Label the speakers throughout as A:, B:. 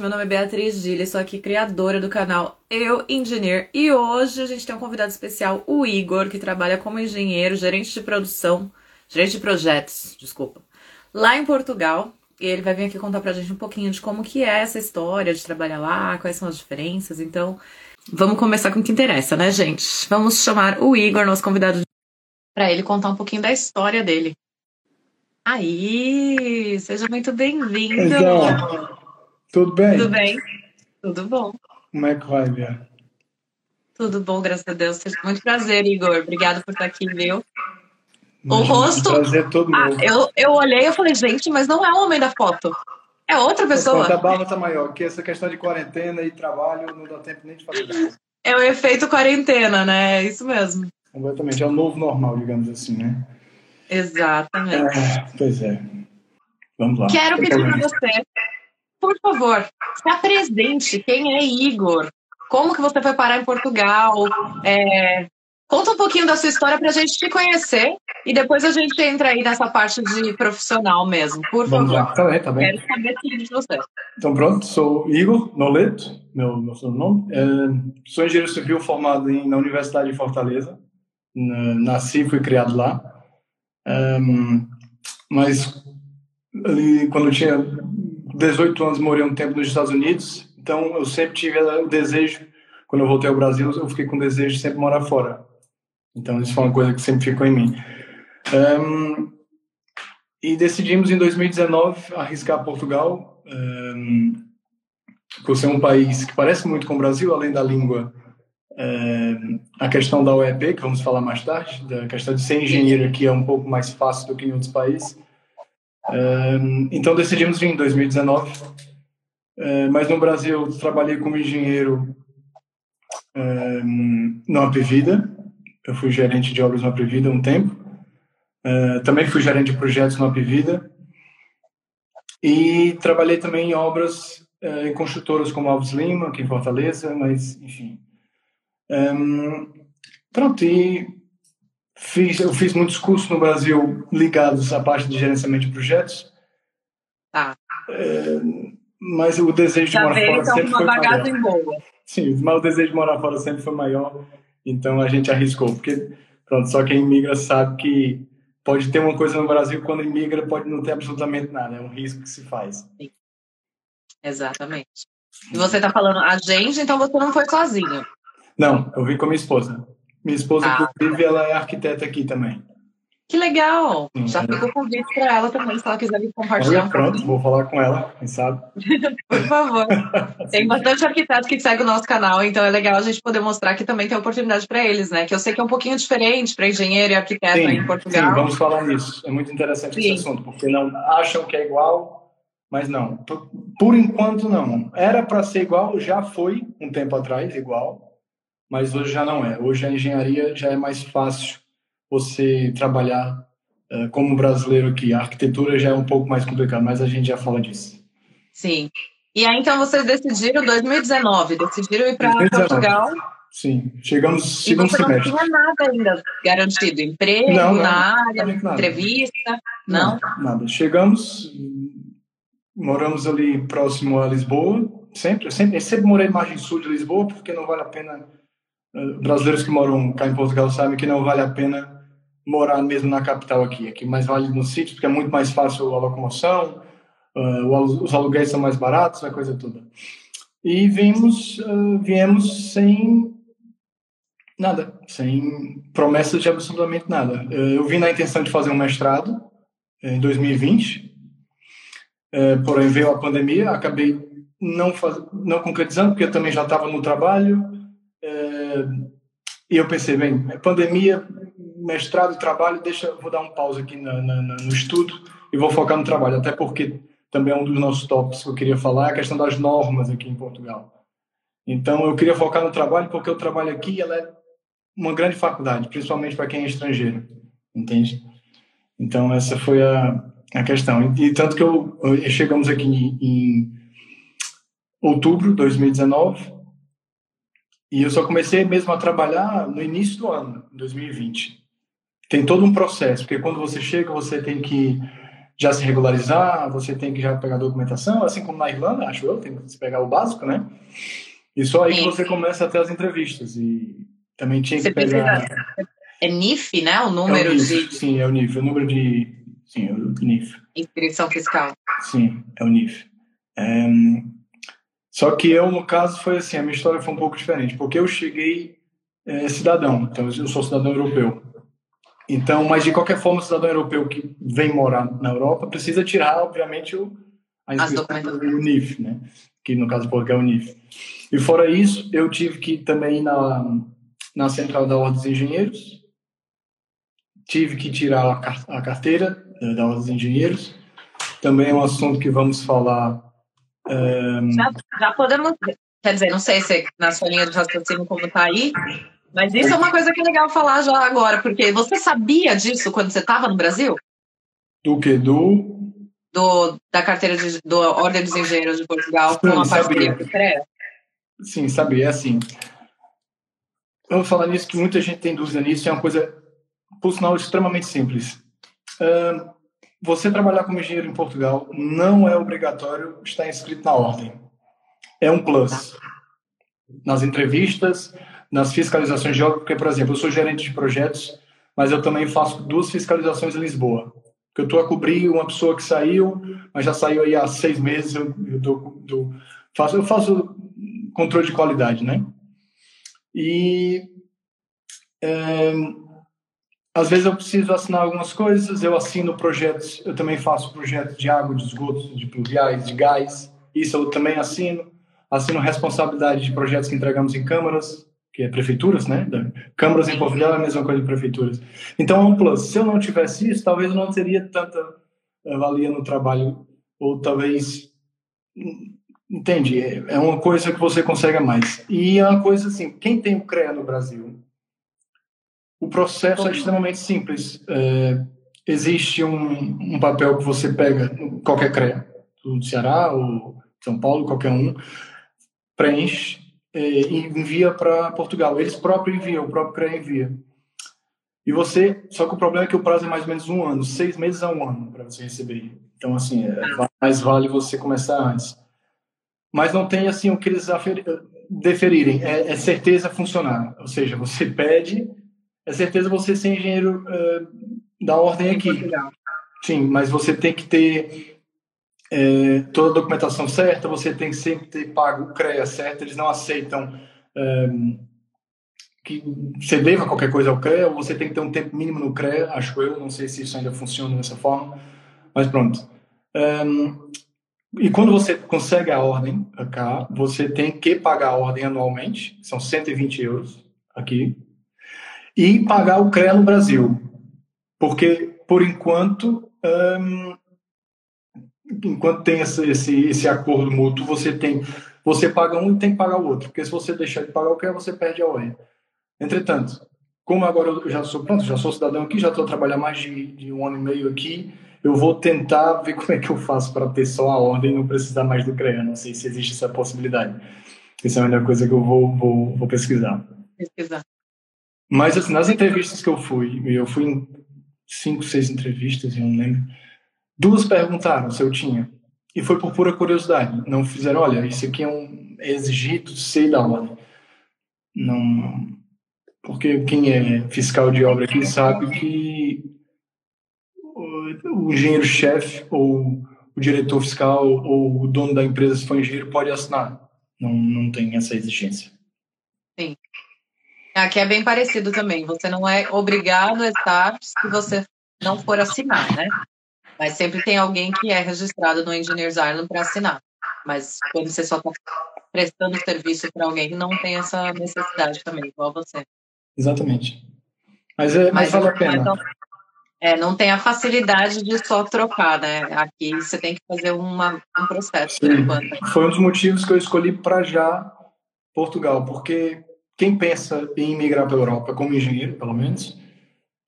A: Meu nome é Beatriz Gilles, sou aqui criadora do canal Eu Engineer e hoje a gente tem um convidado especial, o Igor, que trabalha como engenheiro, gerente de produção, gerente de projetos, desculpa, lá em Portugal. E ele vai vir aqui contar pra gente um pouquinho de como que é essa história de trabalhar lá, quais são as diferenças. Então, vamos começar com o que interessa, né, gente? Vamos chamar o Igor, nosso convidado, para ele contar um pouquinho da história dele. Aí, seja muito bem-vindo.
B: Então, tudo bem?
A: Tudo bem? Tudo bom.
B: Como é que vai, Bia?
A: Tudo bom, graças a Deus. Muito prazer, Igor. Obrigado por estar aqui, viu? O rosto.
B: Prazer todo
A: Ah, eu, eu olhei e falei, gente, mas não é o homem da foto. É outra pessoa.
B: A barba tá maior, porque essa questão de quarentena e trabalho não dá tempo nem de fazer nada.
A: É o efeito quarentena, né? É isso mesmo.
B: Completamente. É o novo normal, digamos assim, né?
A: Exatamente.
B: É, pois é. Vamos lá.
A: Quero pedir para você, por favor, se apresente. Quem é Igor? Como que você foi parar em Portugal? É, conta um pouquinho da sua história para a gente te conhecer e depois a gente entra aí nessa parte de profissional mesmo. Por
B: Vamos
A: favor.
B: lá. Tá bem, tá bem.
A: Quero saber tudo de você.
B: Então pronto, sou Igor Noleto, meu, meu sobrenome. É, sou engenheiro civil formado em, na Universidade de Fortaleza. Na- nasci e fui criado lá. Ehm, mas ali, quando eu tinha 18 anos, morei um tempo nos Estados Unidos. Então eu sempre tive o desejo, quando eu voltei ao Brasil, eu fiquei com o desejo de sempre morar fora. Então isso foi uma coisa que sempre ficou em mim. Ehm, e decidimos em 2019 arriscar Portugal, ehm, por ser um país que parece muito com o Brasil, além da língua, ehm, a questão da OEP, que vamos falar mais tarde, da questão de ser engenheiro aqui é um pouco mais fácil do que em outros países. Então decidimos vir em 2019, Eh, mas no Brasil trabalhei como engenheiro ehm, no Apivida, eu fui gerente de obras no Apivida um tempo. Também fui gerente de projetos no Apivida. E trabalhei também em obras em construtoras como Alves Lima, aqui em Fortaleza, mas enfim. Ehm, pronto, e fiz, eu fiz muitos cursos no Brasil ligados à parte de gerenciamento de projetos.
A: Tá.
B: Eh, mas o desejo de
A: Já
B: morar
A: veio
B: fora
A: então
B: sempre
A: uma
B: foi maior.
A: boa.
B: Sim, mas o desejo de morar fora sempre foi maior, então a gente arriscou, porque pronto, só quem imigra sabe que pode ter uma coisa no Brasil, quando imigra pode não ter absolutamente nada, é um risco que se faz.
A: Exatamente. E você está falando a gente, então você não foi sozinho.
B: Não, eu vim com a minha esposa. Minha esposa,
A: Ah.
B: inclusive, ela é arquiteta aqui também.
A: Que legal!
B: Sim,
A: Já
B: é.
A: fica o convite para ela também, se ela quiser vir compartilhar
B: Olha,
A: um
B: pronto, vou falar com ela, quem sabe.
A: Por favor. Tem bastante arquiteto que segue o nosso canal, então é legal a gente poder mostrar que também tem oportunidade para eles, né? Que eu sei que é um pouquinho diferente para engenheiro e arquiteto aí em
B: sim,
A: Portugal.
B: vamos falar nisso. É muito interessante
A: Sim.
B: esse assunto, porque não acham que é igual, mas não. Por, por enquanto, não. Era para ser igual, já foi um tempo atrás igual, mas hoje já não é. Hoje a engenharia já é mais fácil você trabalhar eh, como brasileiro aqui. A arquitetura já é um pouco mais complicada, mas a gente já fala disso.
A: Sim. E aí, então, vocês decidiram, 2019, decidiram ir para
B: 2019.
A: Portugal
B: Sim, chegamos no
A: e
B: segundo
A: você não
B: semestre.
A: tinha nada ainda garantido, emprego
B: Não, não,
A: na área,
B: nada.
A: entrevista, não?
B: Nada. Chegamos, moramos ali próximo a Lisboa, sempre, sempre, sempre morei margem sul de Lisboa, porque não vale a pena, brasileiros que moram cá em Portugal sabem que não vale a pena morar mesmo na capital aqui, aqui mais vale no sítio, porque é muito mais fácil a locomoção, eh, alu- os aluguéis são mais baratos, a coisa toda. E vimos, eh, viemos sem nada, sem promessas de absolutamente nada. Eh, Eu vim na intenção de fazer um mestrado em 2020, eh, porém veio a pandemia, acabei não faz... não concretizando porque eu também já estava no trabalho eh, e eu pensei bem, pandemia, mestrado, trabalho, deixa, vou dar um pause aqui na, na, no estudo e vou focar no trabalho, até porque também é um dos nossos tópicos que eu queria falar, a questão das normas aqui em Portugal. Então eu queria focar no trabalho porque o trabalho aqui ela é uma grande faculdade, principalmente para quem é estrangeiro, entende? Então essa foi a, a questão. E, tanto que eu, eu- chegamos aqui em, em outubro de 2019 e eu só comecei mesmo a trabalhar no início do ano, 2020. Tem todo um processo, porque quando você chega, você tem que já se regularizar, você tem que já pegar a documentação, assim como na Irlanda, acho eu, tem que pegar o básico, né? E só aí que você começa a ter as entrevistas. E também tinha que pegar.
A: É NIF, né? O número é o NIF,
B: de. Sim, é o NIF, o número de. Sim, é o NIF.
A: Inscrição fiscal.
B: Sim, é o NIF. É... Só que eu, no caso, foi assim: a minha história foi um pouco diferente, porque eu cheguei é, cidadão, então eu sou cidadão europeu. Então, mas de qualquer forma, o cidadão europeu que vem morar na Europa precisa tirar, obviamente, o, a inscrição do NIF, né? Que no caso porque é o NIF. E fora isso, eu tive que também ir na, na central da Ordem dos Engenheiros, tive que tirar a carteira da Ordem dos Engenheiros. Também é um assunto que vamos falar.
A: Um... Já, já podemos, quer dizer, não sei se na sua linha de raciocínio como está aí, mas isso é uma coisa que é legal falar já agora, porque você sabia disso quando você estava no Brasil?
B: Do que? Do?
A: Do, da carteira de, do Ordem dos Engenheiros de Portugal com a parceria com o CREA?
B: Sim, sabia. É assim. Eu vou falar nisso que muita gente tem dúvida nisso. É uma coisa, por sinal, extremamente simples. Uh, você trabalhar como engenheiro em Portugal não é obrigatório estar inscrito na ordem. É um plus. Nas entrevistas, nas fiscalizações de obra, porque, por exemplo, eu sou gerente de projetos, mas eu também faço duas fiscalizações em Lisboa. Porque eu estou a cobrir uma pessoa que saiu, mas já saiu aí há seis meses, eu, eu, dou, dou, faço, eu faço controle de qualidade, né? E é, às vezes eu preciso assinar algumas coisas, eu assino projetos, eu também faço projetos de água, de esgotos, de pluviais, de gás, isso eu também assino. Assino responsabilidade de projetos que entregamos em câmaras, que é prefeituras, né? Câmaras em Portugal é a mesma coisa de prefeituras. Então é um plus. Se eu não tivesse isso, talvez eu não teria tanta valia no trabalho, ou talvez entende? É uma coisa que você consegue mais. E é uma coisa assim, quem tem o CREA no Brasil, o processo é extremamente simples. É, existe um, um, papel que você pega, qualquer CREA, do Ceará ou São Paulo, qualquer um, preenche é, e envia para Portugal. Eles próprios enviam, o próprio CREA envia. E você, só que o problema é que o prazo é mais ou menos um ano, seis meses a um ano para você receber. Então, assim, é, mais vale você começar antes. Mas não tem, assim, o que eles deferirem. É, é certeza funcionar. Ou seja, você pede é certeza você ser engenheiro uh, da ordem aqui. Sim, mas você tem que ter é, toda a documentação certa, você tem que sempre ter pago o CREA certo, eles não aceitam um, que você deva qualquer coisa ao CREA, ou você tem que ter um tempo mínimo no CREA, acho eu, não sei se isso ainda funciona dessa forma, mas pronto. Um, e quando você consegue a ordem cá, você tem que pagar a ordem anualmente, são 120 euros aqui, e pagar o CREA no Brasil. Porque, por enquanto, enquanto tem esse, esse, esse acordo mútuo, você tem você paga um e tem que pagar o outro. Porque se você deixar de pagar o CREA, você perde a ordem. Entretanto, como agora eu já sou pronto, já sou cidadão aqui, já estou a trabalhar mais de, de, um ano e meio aqui, eu vou tentar ver como é que eu faço para ter só a ordem e não precisar mais do CREA. Não sei se existe essa possibilidade. Essa é a melhor coisa que eu vou, vou, vou pesquisar.
A: Pesquisar.
B: Mas assim, nas entrevistas que eu fui, eu fui em cinco, seis entrevistas, eu não lembro, duas perguntaram se eu tinha. E foi por pura curiosidade. Não fizeram, olha, isso aqui é um exigido, sei da ordem. Não. Porque quem é fiscal de obra aqui sabe que o engenheiro-chefe ou o diretor fiscal ou o dono da empresa, se for engenheiro, pode assinar. Não, não tem essa exigência.
A: Aqui é bem parecido também. Você não é obrigado a estar se você não for assinar, né? Mas sempre tem alguém que é registrado no Engineers Island para assinar. Mas quando você só está prestando serviço para alguém, não tem essa necessidade também, igual você.
B: Exatamente. Mas, é, mas, mas vale a pena. Então,
A: é, não tem a facilidade de só trocar, né? Aqui você tem que fazer uma, um processo.
B: Foi um dos motivos que eu escolhi para já Portugal, porque quem pensa em migrar para a Europa como engenheiro, pelo menos,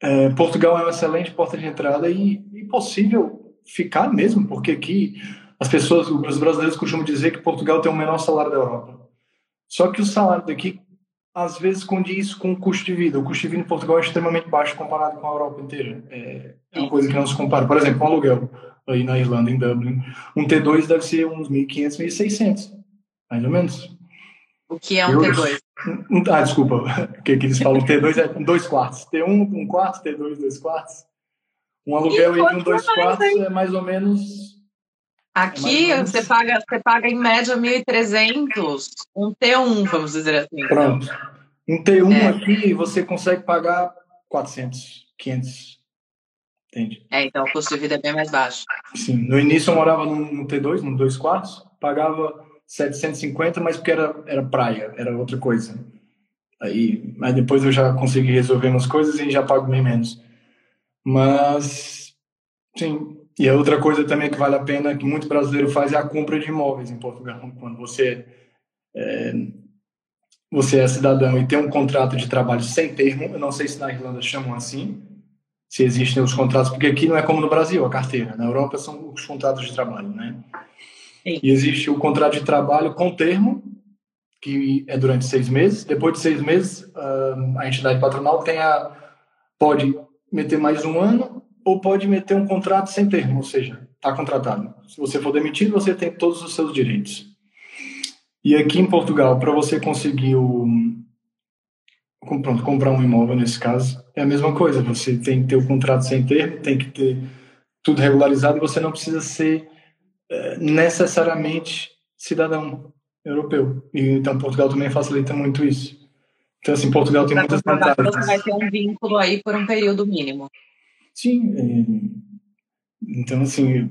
B: é, Portugal é uma excelente porta de entrada e, e possível ficar mesmo, porque aqui as pessoas, os brasileiros costumam dizer que Portugal tem o menor salário da Europa. Só que o salário daqui às vezes condiz com o custo de vida. O custo de vida em Portugal é extremamente baixo comparado com a Europa inteira. É, é uma coisa que não se compara. Por exemplo, um aluguel. aí na Irlanda, em Dublin. Um T2 deve ser uns 1.500, 1.600, mais ou menos.
A: O que é um Eu, T2?
B: Um, ah, desculpa, o que, que eles falam? T2 é dois quartos. T1, um quarto, T2, dois quartos. Um aluguel de um dois quartos é mais ou menos.
A: Aqui é menos... você, paga, você paga em média 1.300, um T1, vamos dizer assim.
B: Pronto. Um T1 é. aqui você consegue pagar 400, 500. Entende?
A: É, então o custo de vida é bem mais baixo.
B: Sim. No início eu morava num T2, num dois quartos, pagava 750, mas porque era, era praia, era outra coisa. Aí, mas depois eu já consegui resolver umas coisas e já pago bem menos. Mas, sim. E a outra coisa também que vale a pena, que muito brasileiro faz, é a compra de imóveis em Portugal. Quando você é, você é cidadão e tem um contrato de trabalho sem termo, eu não sei se na Irlanda chamam assim, se existem os contratos, porque aqui não é como no Brasil, a carteira. Na Europa são os contratos de trabalho, né? Sim. E existe o contrato de trabalho com termo, que é durante seis meses. Depois de seis meses, ah, a entidade patronal tem a, pode meter mais um ano ou pode meter um contrato sem termo, ou seja, está contratado. Se você for demitido, você tem todos os seus direitos. E aqui em Portugal, para você conseguir o, pronto, comprar um imóvel nesse caso, é a mesma coisa. Você tem que ter o contrato sem termo, tem que ter tudo regularizado e você não precisa ser necessariamente cidadão europeu. E, então Portugal também facilita muito isso. Então, assim, Portugal tem muitas vantagens.
A: Você vai ter um vínculo aí por um período mínimo.
B: Sim. É, então, assim,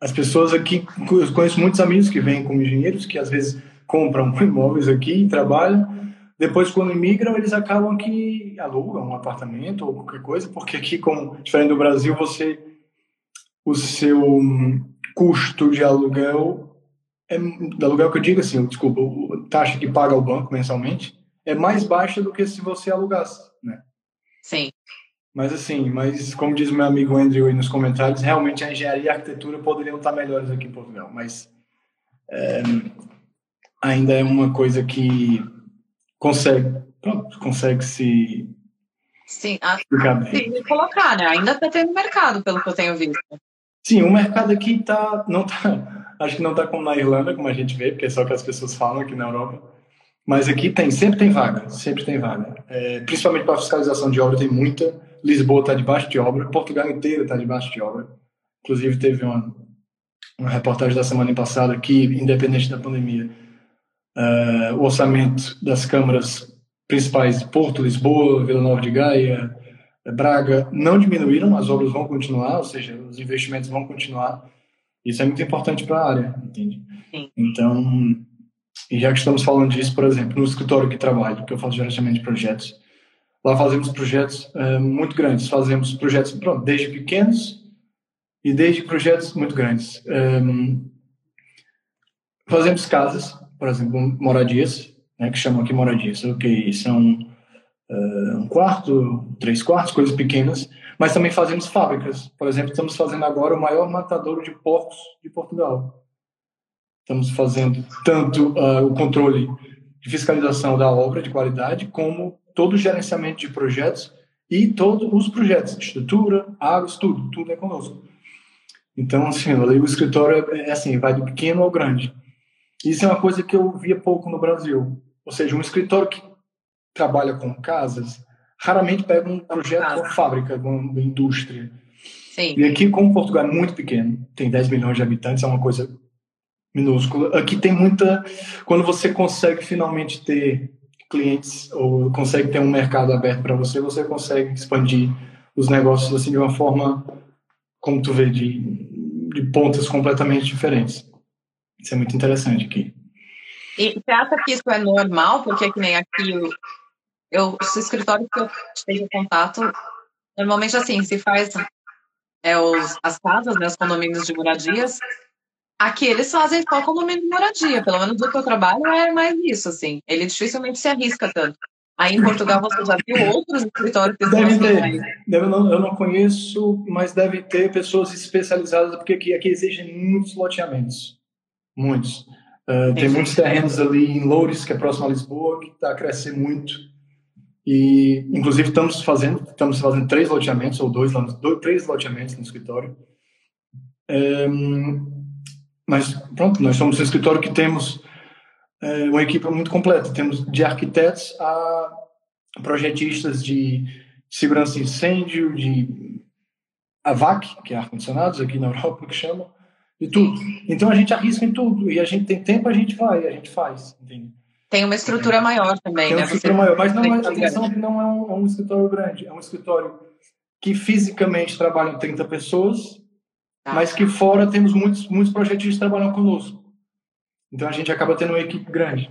B: as pessoas aqui, eu conheço muitos amigos que vêm como engenheiros, que às vezes compram imóveis aqui, trabalham, depois quando imigram eles acabam que alugam um apartamento ou qualquer coisa, porque aqui, como diferente do Brasil, você o seu custo de aluguel é, de aluguel que eu digo assim, desculpa, a taxa que paga o banco mensalmente é mais baixa do que se você alugasse, né?
A: Sim.
B: Mas assim, mas como diz meu amigo Andrew aí nos comentários, realmente a engenharia e a arquitetura poderiam estar melhores aqui em Portugal, mas é, ainda é uma coisa que consegue, pronto, consegue se
A: Sim, a, colocar, né? Ainda está tendo mercado, pelo que eu tenho visto.
B: Sim, o mercado aqui tá, não tá, acho que não está como na Irlanda, como a gente vê, porque é só que as pessoas falam aqui na Europa. Mas aqui tem, sempre tem vaga, sempre tem vaga. É, principalmente para fiscalização de obra tem muita. Lisboa está debaixo de obra, Portugal inteiro está debaixo de obra. Inclusive teve uma, uma reportagem da semana passada que, independente da pandemia, uh, o orçamento das câmaras principais de Porto, Lisboa, Vila Nova de Gaia, Braga, não diminuíram, as obras vão continuar, ou seja, os investimentos vão continuar. Isso é muito importante para a área, entende? Sim. Então, e já que estamos falando disso, por exemplo, no escritório que trabalho, que eu faço gerenciamento de projetos, lá fazemos projetos uh, muito grandes, fazemos projetos pronto, desde pequenos e desde projetos muito grandes. Um, fazemos casas, por exemplo, moradias, né, que chamam aqui moradias, ok, são uh, um quarto, três quartos, coisas pequenas, mas também fazemos fábricas. Por exemplo, estamos fazendo agora o maior matadouro de porcos de Portugal. Estamos fazendo tanto uh, o controle de fiscalização da obra de qualidade, como todo o gerenciamento de projetos e todos os projetos, estrutura, águas, tudo, tudo é conosco. Então, assim, o escritório é, é assim, vai do pequeno ao grande. Isso é uma coisa que eu via pouco no Brasil. Ou seja, um escritório que trabalha com casas raramente pega um projeto com fábrica, com indústria. Sim. E aqui, como Portugal é muito pequeno, tem 10 milhões de habitantes, é uma coisa minúscula. Aqui tem muita. Quando você consegue finalmente ter clientes ou consegue ter um mercado aberto para você, você consegue expandir os negócios assim de uma forma, como tu vê, de, de pontas completamente diferentes. Isso é muito interessante aqui.
A: E você acha que isso é normal? Porque que nem aqui, eu, os escritórios que eu tenho contato, normalmente assim, se faz é, os, as casas, né, os condomínios de moradias, aqui eles fazem só condomínio de moradia, pelo menos do que eu trabalho é mais isso, assim. Ele dificilmente se arrisca tanto. Aí em Portugal você já viu outros escritórios que
B: deve ter. Deve, não, eu não conheço, mas deve ter pessoas especializadas, porque aqui, aqui existem muitos loteamentos. Muitos. Uh, tem muitos terrenos ali em Loures, que é próximo a Lisboa, que está a crescer muito. E, inclusive, estamos fazendo, estamos fazendo três loteamentos, ou dois, dois três loteamentos no escritório. Um, mas, pronto, nós somos um escritório que temos é, uma equipe muito completa. Temos de arquitetos a projetistas de segurança de incêndio, de AVAC, que é ar-condicionados aqui na Europa, que chama, de tudo. Então a gente arrisca em tudo. E a gente tem tempo, a gente vai, a gente faz. Entende?
A: Tem uma estrutura maior também,
B: tem
A: né?
B: uma estrutura Você maior, mas não é, atenção que não é um, é um escritório grande. É um escritório que fisicamente trabalham 30 pessoas, tá. mas que fora temos muitos, muitos projetistas que trabalham conosco. Então a gente acaba tendo uma equipe grande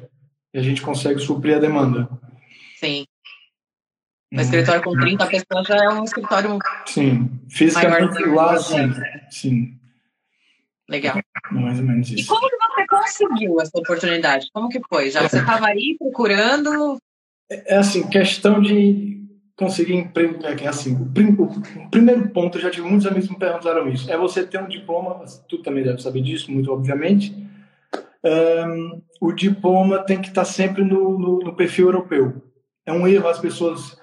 B: e a gente consegue suprir a demanda.
A: Sim. Um escritório com 30 pessoas já é um escritório.
B: Sim, fisicamente lá, sim. sim.
A: Legal.
B: Mais ou menos isso.
A: E como que você conseguiu essa oportunidade? Como que foi? Já você estava aí procurando?
B: É, é assim, questão de conseguir emprego. É assim, o, prim, o, primeiro ponto, eu já tive muitos amigos que me perguntaram isso, é você ter um diploma, tu também deve saber disso, muito obviamente. Um, o diploma tem que estar sempre no, no, no perfil europeu. É um erro as pessoas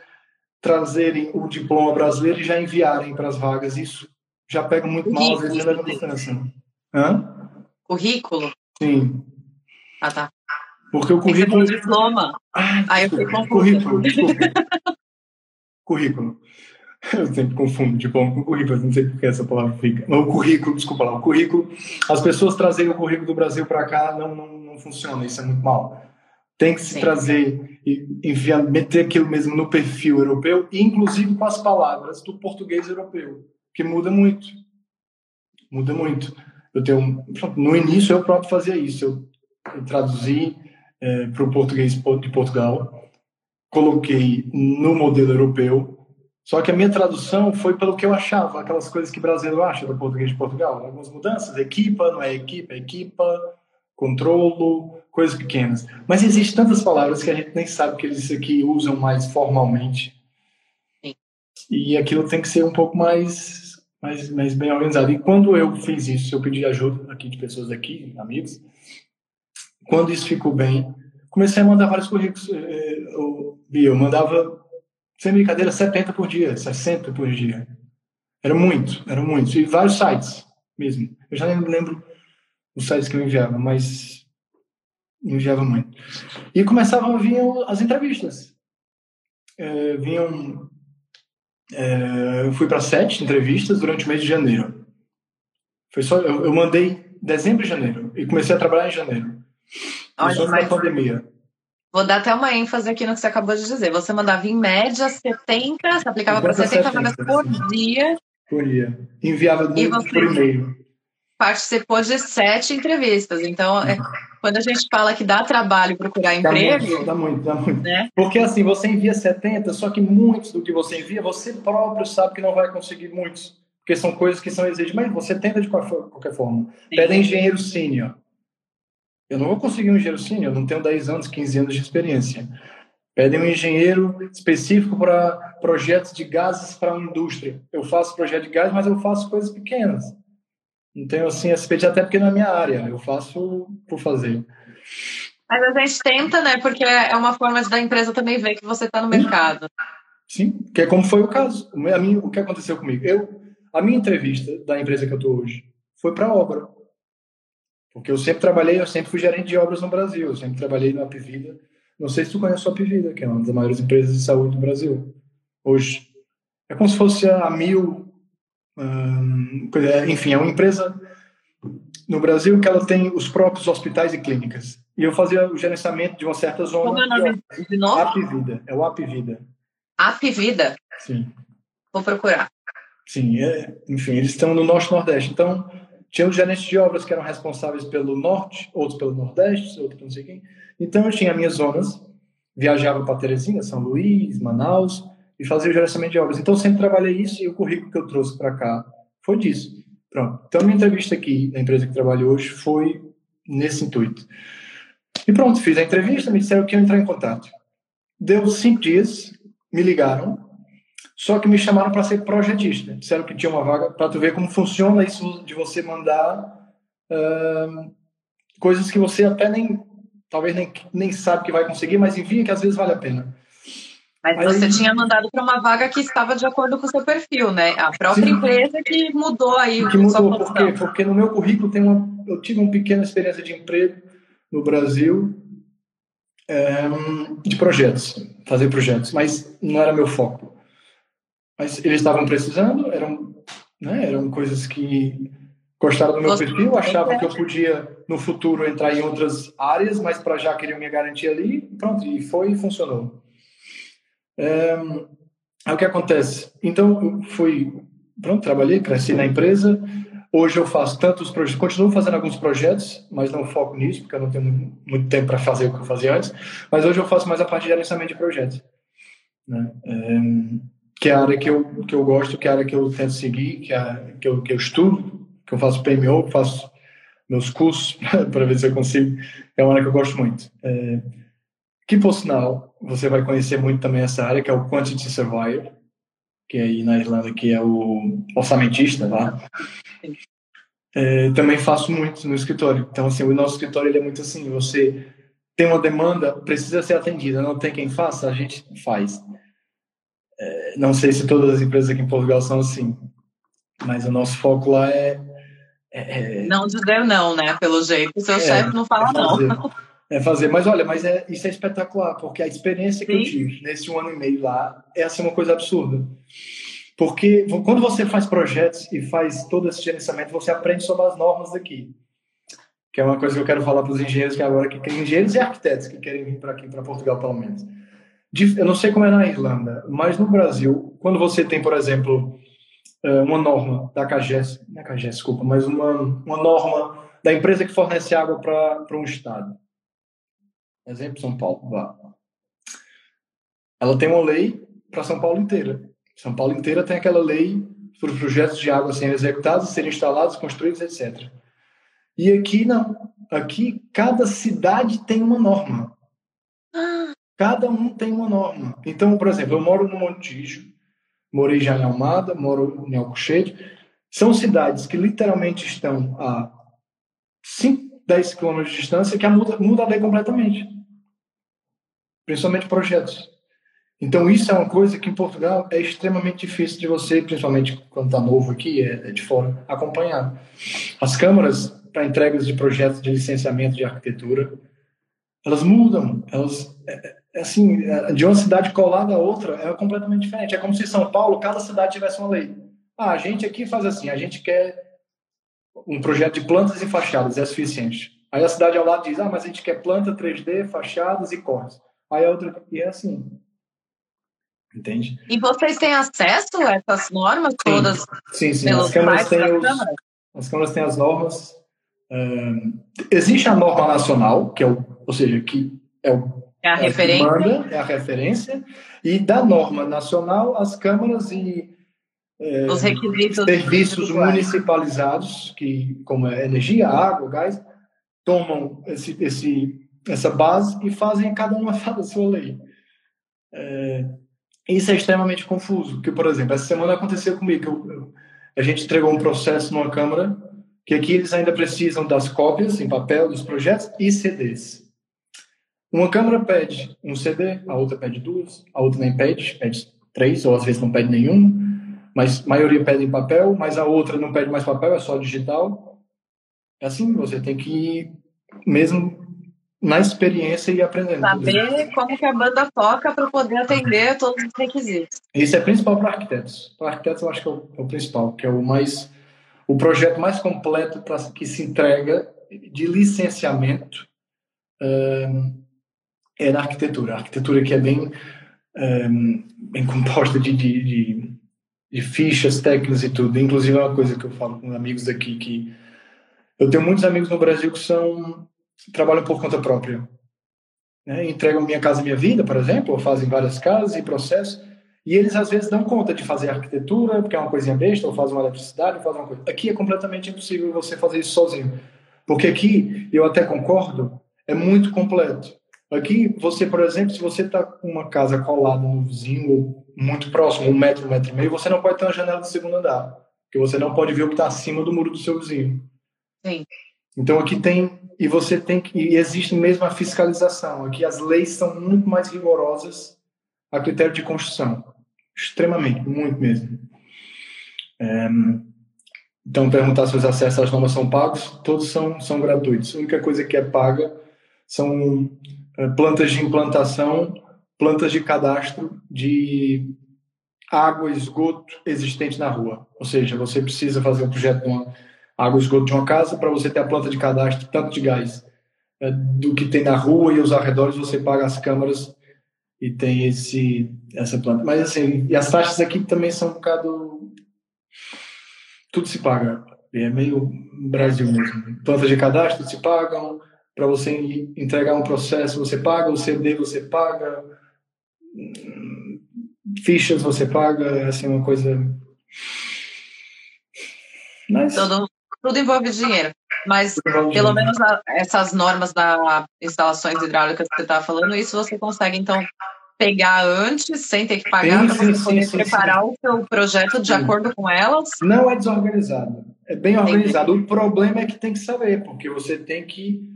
B: trazerem o diploma brasileiro e já enviarem para as vagas. Isso já pega muito mal, às vezes consideração. Hã?
A: Currículo?
B: Sim.
A: Ah, tá.
B: Porque o currículo. É
A: diploma.
B: Ah,
A: Aí eu fui
B: Currículo, currículo. Eu sempre confundo diploma com currículo, não sei por que essa palavra fica. O currículo, desculpa lá, o currículo, as pessoas trazerem o currículo do Brasil para cá não, não, não funciona, isso é muito mal. Tem que se Sim. trazer e enviar, meter aquilo mesmo no perfil europeu, inclusive com as palavras do português europeu, que muda muito. Muda muito. Eu tenho, no início eu próprio fazia isso, eu, eu traduzi é, para o português de Portugal, coloquei no modelo europeu só que a minha tradução foi pelo que eu achava, aquelas coisas que o brasileiro acha do português de Portugal. Algumas mudanças, equipa, não é equipa, é equipa, controlo, coisas pequenas. Mas existem tantas palavras que a gente nem sabe que eles aqui usam mais formalmente. Sim. E aquilo tem que ser um pouco mais, mais, mais bem organizado. E quando eu fiz isso, eu pedi ajuda aqui de pessoas aqui, amigos, quando isso ficou bem, comecei a mandar vários currículos. Eh, eu mandava sem brincadeira, 70 por dia, 60 por dia. Era muito, era muito. E vários sites mesmo. Eu já nem lembro os sites que eu enviava, mas enviava muito. E começavam a vir as entrevistas. É, vinham. É, eu fui para sete entrevistas durante o mês de janeiro. Foi só, eu, eu mandei dezembro e janeiro e comecei a trabalhar em janeiro. Olha, só mas... pandemia.
A: Vou dar até uma ênfase aqui no que você acabou de dizer. Você mandava em média 70, você aplicava para 70 vagas por dia.
B: Por dia. Enviava e você por e-mail.
A: Participou de sete entrevistas. Então, é, quando a gente fala que dá trabalho procurar dá emprego.
B: Muito, dá muito, dá muito. Né? Porque assim, você envia 70, só que muitos do que você envia, você próprio sabe que não vai conseguir muitos. Porque são coisas que são exigidas, mas você tenta de qualquer forma. Sim. Pede engenheiro sênior. Eu não vou conseguir um engenheiro sênior, eu não tenho 10 anos, 15 anos de experiência. Pedem um engenheiro específico para projetos de gases para a indústria. Eu faço projeto de gás, mas eu faço coisas pequenas. Não tenho assim pedido, até porque não é minha área. Eu faço por fazer.
A: Mas a gente tenta, né? Porque é uma forma da empresa também ver que você está no mercado.
B: Sim, que é como foi o caso. A mim, o que aconteceu comigo? Eu, a minha entrevista da empresa que eu estou hoje foi para obra. Porque eu sempre trabalhei, eu sempre fui gerente de obras no Brasil, eu sempre trabalhei na Apivida. Não sei se tu conhece a Apivida, que é uma das maiores empresas de saúde do Brasil, hoje. É como se fosse a Mil, hum, enfim, é uma empresa no Brasil que ela tem os próprios hospitais e clínicas. E eu fazia o gerenciamento de uma certa zona.
A: Como é o nome de novo?
B: Apivida, é o Apivida.
A: Apivida?
B: Sim.
A: Vou procurar.
B: Sim, é, enfim, eles estão no Norte Nordeste. Então, tinha os gerentes de obras que eram responsáveis pelo norte, outros pelo nordeste, outros não sei quem. Então eu tinha minhas zonas, viajava para Teresina, São Luís, Manaus fazia o gerenciamento de obras. Então sempre trabalhei isso e o currículo que eu trouxe para cá foi disso. Pronto. Então a minha entrevista aqui na empresa que trabalho hoje foi nesse intuito. E pronto, fiz a entrevista, me disseram que ia entrar em contato. Deu cinco dias, me ligaram só que me chamaram para ser projetista. Disseram que tinha uma vaga para tu ver como funciona isso de você mandar uh, coisas que você até nem talvez nem, nem sabe que vai conseguir, mas envia que às vezes vale a pena.
A: Mas Aí, você tinha mandado para uma vaga que estava de acordo com o seu perfil, né? A própria sim, empresa que mudou aí
B: que mudou, por quê? Porque no meu currículo tem uma, eu tive uma pequena experiência de emprego no Brasil é, de projetos, fazer projetos, mas não era meu foco. Mas eles estavam precisando, eram, né, eram coisas que gostaram do meu perfil, achavam que eu podia no futuro entrar em outras áreas, mas para já queriam me garantir ali, pronto, e foi e funcionou. É, o que acontece? Então, eu fui, pronto, trabalhei, cresci na empresa. Hoje eu faço tantos projetos, continuo fazendo alguns projetos, mas não foco nisso, porque eu não tenho muito, muito tempo para fazer o que eu fazia antes. Mas hoje eu faço mais a parte de gerenciamento de projetos. Né? É, que é a área que eu, que eu gosto, que é a área que eu tento seguir, que é a, que, eu, que eu estudo, que eu faço PMO, faço meus cursos para ver se eu consigo. É uma área que eu gosto muito. É, que, por sinal, você vai conhecer muito também essa área, que é o Quantity Surveyor, que é aí na Irlanda, que é o orçamentista lá. É, também faço muito no escritório. Então, assim, o nosso escritório ele é muito assim, você tem uma demanda, precisa ser atendida, não tem quem faça, a gente faz. É, não sei se todas as empresas aqui em Portugal são assim, mas o nosso foco lá é...
A: é, é não dizer não, né, pelo jeito. O seu é, chefe não fala não.
B: É fazer, mas olha, mas é, isso é espetacular, porque a experiência que Sim. eu tive nesse um ano e meio lá é assim uma coisa absurda. Porque quando você faz projetos e faz todo esse gerenciamento, você aprende sobre as normas daqui. Que é uma coisa que eu quero falar para os engenheiros que agora que engenheiros e arquitetos que querem vir para aqui, para Portugal pelo menos. Eu não sei como é na Irlanda, mas no Brasil, quando você tem, por exemplo, eh, uma norma da CAGES, não é CAGES, desculpa, mas uma, uma norma da empresa que fornece água para um estado Exemplo, São Paulo. Vá. Ela tem uma lei para São Paulo inteira. São Paulo inteira tem aquela lei os projetos de água serem executados, serem instalados, construídos, etc. E aqui não. Aqui cada cidade tem uma norma. Cada um tem uma norma. Então, por exemplo, eu moro no Montijo, morei já em Almada, moro em Alcochete. São cidades que literalmente estão a 5, 10 quilômetros de distância que a muda, muda a lei completamente principalmente projetos. Então, isso é uma coisa que em Portugal é extremamente difícil de você, principalmente quando está novo aqui, é, é, de fora, acompanhar. As câmaras para entregas de projetos de licenciamento de arquitetura, elas mudam, elas, é, é, assim, é, de uma cidade colada a outra é completamente diferente. É como se São Paulo, cada cidade tivesse uma lei. Ah, a gente aqui faz assim, a gente quer um projeto de plantas e fachadas, é suficiente. Aí a cidade ao lado diz, ah, mas a gente quer planta 3D, fachadas e cortes. Aí a outra e é assim. Entende?
A: E vocês têm acesso a essas normas todas?
B: Sim, sim. As câmaras, têm os, as câmaras têm as normas. existe a norma nacional, que é o, ou seja, que é o
A: é a é referência. Manda,
B: é a referência. E da norma nacional, as câmaras e
A: é, os requisitos
B: serviços municipalizados, que, como é energia, água, gás, tomam esse, esse essa base e fazem cada uma a sua lei. É, isso é extremamente confuso, porque, por exemplo, essa semana aconteceu comigo, eu, eu, a gente entregou um processo numa Câmara, que aqui eles ainda precisam das cópias em papel dos projetos e CDs. Uma Câmara pede um CD, a outra pede duas, a outra nem pede, pede três, ou às vezes não pede nenhum, mas a maioria pede em papel, mas a outra não pede mais papel, é só digital. É assim, você tem que mesmo na experiência e aprendendo.
A: Saber como que a banda toca para poder atender todos os requisitos.
B: Isso é principal para arquitetos. Para arquitetos eu acho que é o, é o, principal, que é o mais o projeto mais completo para que se entrega de licenciamento um, é na arquitetura. A arquitetura que é bem um, bem composta de, de, de, de fichas técnicas e tudo. Inclusive é uma coisa que eu falo com amigos aqui que eu tenho muitos amigos no Brasil que são trabalham por conta própria. Né? Entregam Minha Casa Minha Vida, por exemplo, ou fazem várias casas e processos, e eles às vezes dão conta de fazer arquitetura, porque é uma coisinha besta, ou fazem uma eletricidade, ou fazem uma coisa. Aqui é completamente impossível você fazer isso sozinho. Porque aqui, eu até concordo, é muito completo. Aqui, você, por exemplo, se você está com uma casa colada no vizinho, muito próximo, um metro, um metro e meio, você não pode ter uma janela de segundo andar, porque você não pode ver o que está acima do muro do seu vizinho.
A: Sim.
B: Então aqui tem e você tem que e existe mesmo a fiscalização. Aqui as leis são muito mais rigorosas a critério de construção. Extremamente, muito mesmo. É, então, perguntar se os acessos às normas são pagos, todos são, são gratuitos. A única coisa que é paga são plantas de implantação, plantas de cadastro de água e esgoto existente na rua. Ou seja, você precisa fazer um projeto de uma água e esgoto de uma casa para você ter a planta de cadastro, tanto de gás é, do que tem na rua e os arredores, você paga as câmaras e tem esse essa planta. Mas assim, e as taxas aqui também são um bocado tudo se paga. É meio Brasil mesmo. Plantas de cadastro se pagam, para você entregar um processo você paga, o CD você paga, fichas você paga, é assim uma coisa.
A: Mas... Tudo, tudo envolve dinheiro. Mas pelo menos a, essas normas das instalações hidráulicas que você estava falando, isso você consegue então pegar antes, sem ter que pagar, para você poder sim, preparar sim. o seu projeto de acordo com elas?
B: Não é desorganizado. É bem organizado. O problema é que tem que saber, porque você tem que.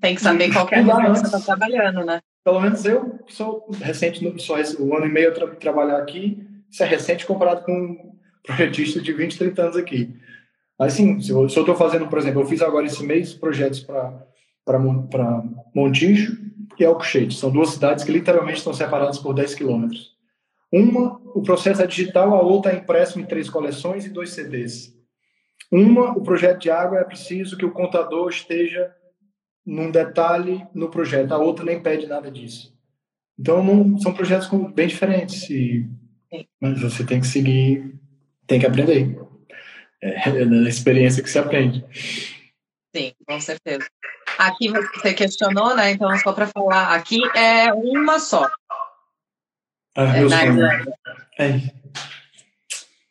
A: Tem que saber qual é a que você está trabalhando, né?
B: Pelo menos eu sou recente, só um ano e meio tra trabalhar aqui. Isso é recente comparado com um projetista de 20, 30 anos aqui. Mas sim, se eu estou fazendo, por exemplo, eu fiz agora esse mês projetos para Montijo e Alcochete. São duas cidades que literalmente estão separadas por 10 quilômetros. Uma, o processo é digital, a outra é impresso em três coleções e dois CDs. Uma, o projeto de água é preciso que o contador esteja num detalhe no projeto, a outra nem pede nada disso. Então, não, são projetos bem diferentes, e, mas você tem que seguir, tem que aprender. É, é na experiência que se aprende.
A: Sim, com certeza. Aqui você questionou, né? Então, só para falar, aqui é uma só.
B: Ah, é, na Irlanda. É.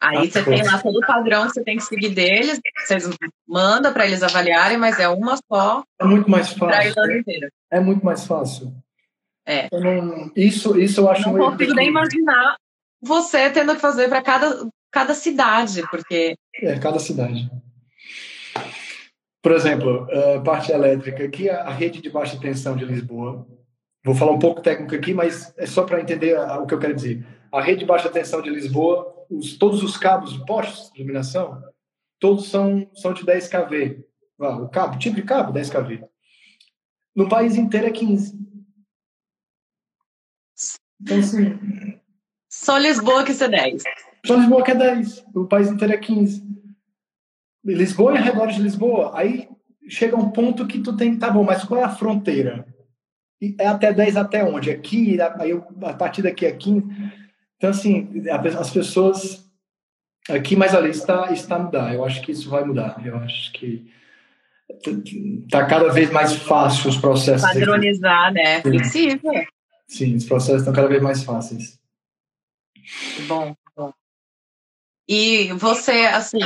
A: Aí ah, você tem lá todo o padrão que você tem que seguir deles, vocês mandam para eles avaliarem, mas é uma só.
B: É muito mais fácil. É, é muito mais fácil.
A: É.
B: Não, isso, isso eu acho
A: Não consigo nem imaginar você tendo que fazer para cada, cada cidade, porque.
B: É, cada cidade. Por exemplo, a parte elétrica, aqui a rede de baixa tensão de Lisboa, vou falar um pouco técnico aqui, mas é só para entender o que eu quero dizer. A rede de baixa tensão de Lisboa, os, todos os cabos, postes de iluminação, todos são, são de 10 kV. Ah, o cabo, tipo de cabo, 10 kV. No país inteiro é 15. Então, assim...
A: Só Lisboa que isso é 10.
B: Só Lisboa que é 10. O país inteiro é 15. Lisboa e arredores de Lisboa, aí chega um ponto que tu tem, tá bom, mas qual é a fronteira? É até 10 até onde? Aqui, aí a partir daqui é 15. Então, assim, as pessoas aqui, mas ali está, está a mudar. Eu acho que isso vai mudar. Eu acho que está cada vez mais fácil os processos.
A: Padronizar, aqui. né? Flexível.
B: Sim, os processos estão cada vez mais fáceis.
A: Bom, bom. E você, assim,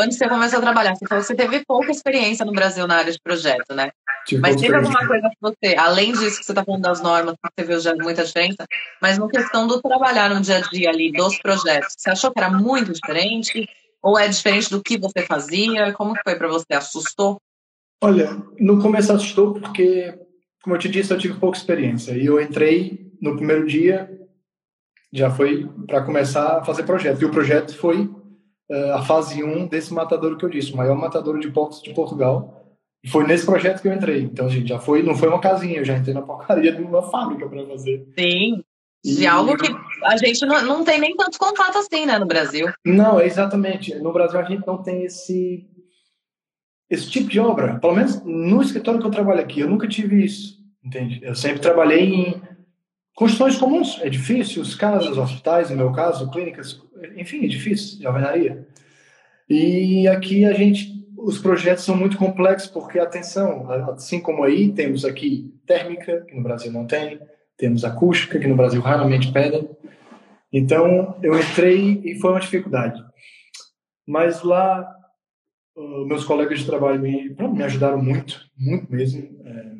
A: quando você começou a trabalhar? Você que teve pouca experiência no Brasil na área de projeto, né? Tive mas teve alguma coisa que você, além disso que você está falando das normas, que você viu já muita diferença, mas no questão do trabalhar no dia a dia ali, dos projetos, você achou que era muito diferente? Ou é diferente do que você fazia? Como foi para você? Assustou?
B: Olha, no começo assustou porque, como eu te disse, eu tive pouca experiência. E eu entrei no primeiro dia, já foi para começar a fazer projeto. E o projeto foi a fase 1 desse matadouro que eu disse, o maior matadouro de porcos de Portugal. E foi nesse projeto que eu entrei. Então, gente, já foi, não foi uma casinha, eu já entrei na porcaria de uma fábrica para fazer.
A: Sim. De algo que a gente não, não tem nem tanto contato assim, né, no Brasil.
B: Não, é exatamente. No Brasil a gente não tem esse esse tipo de obra. Pelo menos no escritório que eu trabalho aqui, eu nunca tive isso, entende? Eu sempre trabalhei em construções comuns, edifícios, casas, hospitais, no meu caso, clínicas, enfim, edifícios de alvenaria. E aqui a gente os projetos são muito complexos porque, atenção, assim como aí, temos aqui térmica, que no Brasil não tem, temos acústica, que no Brasil raramente pedem. Então, eu entrei e foi uma dificuldade. Mas lá, meus colegas de trabalho me, me ajudaram muito, muito mesmo. É,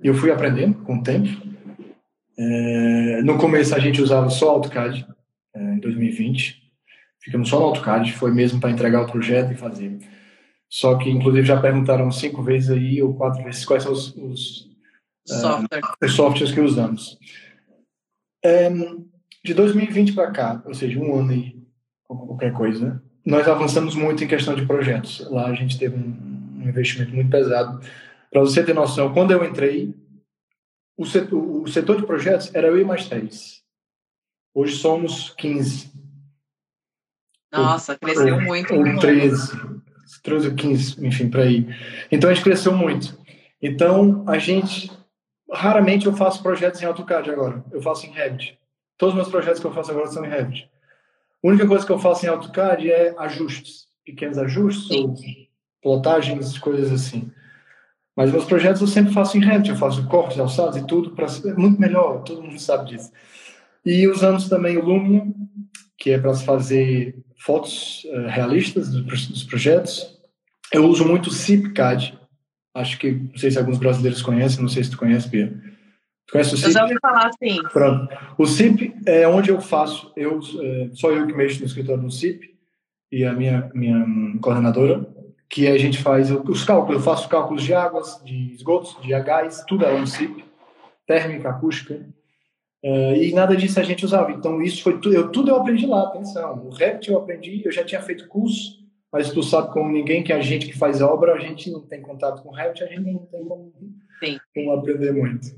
B: eu fui aprendendo com o tempo. É, no começo, a gente usava só AutoCAD, é, em 2020. Ficamos só no AutoCAD, foi mesmo para entregar o projeto e fazer. Só que, inclusive, já perguntaram cinco vezes aí, ou quatro vezes, quais são os, os,
A: Software.
B: uh, os softwares que usamos. Um, de 2020 para cá, ou seja, um ano e qualquer coisa, nós avançamos muito em questão de projetos. Lá a gente teve um, um investimento muito pesado. Para você ter noção, quando eu entrei, o setor, o setor de projetos era eu e mais três. Hoje somos 15.
A: Nossa, cresceu ou, muito.
B: Ou 13, 13 ou 15, enfim, para aí. Então a gente cresceu muito. Então a gente, raramente eu faço projetos em AutoCAD agora. Eu faço em Revit. Todos os meus projetos que eu faço agora são em Revit. A única coisa que eu faço em AutoCAD é ajustes, pequenos ajustes, ou plotagens, coisas assim. Mas meus projetos eu sempre faço em Revit, eu faço cortes, alçados e tudo, para ser muito melhor, todo mundo sabe disso. E usamos também o Lumion, que é para fazer fotos uh, realistas dos, dos, projetos. Eu uso muito o CIPCAD, acho que, não sei se alguns brasileiros conhecem, não sei se tu conhece, Bia.
A: Conhece o CIP? Eu já ouvi falar, sim.
B: Pronto. O CIP é onde eu faço, eu, é, só eu que mexo no escritório do CIP e a minha, minha coordenadora, que a gente faz os cálculos, eu faço cálculos de águas, de esgotos, de gás, tudo é no CIP, térmica, acústica, uh, e nada disso a gente usava. Então isso foi tudo, eu, tudo eu aprendi lá, atenção. O Revit eu aprendi, eu já tinha feito curso, mas tu sabe como ninguém que a gente que faz obra, a gente não tem contato com o Revit, a gente não tem como, como aprender muito.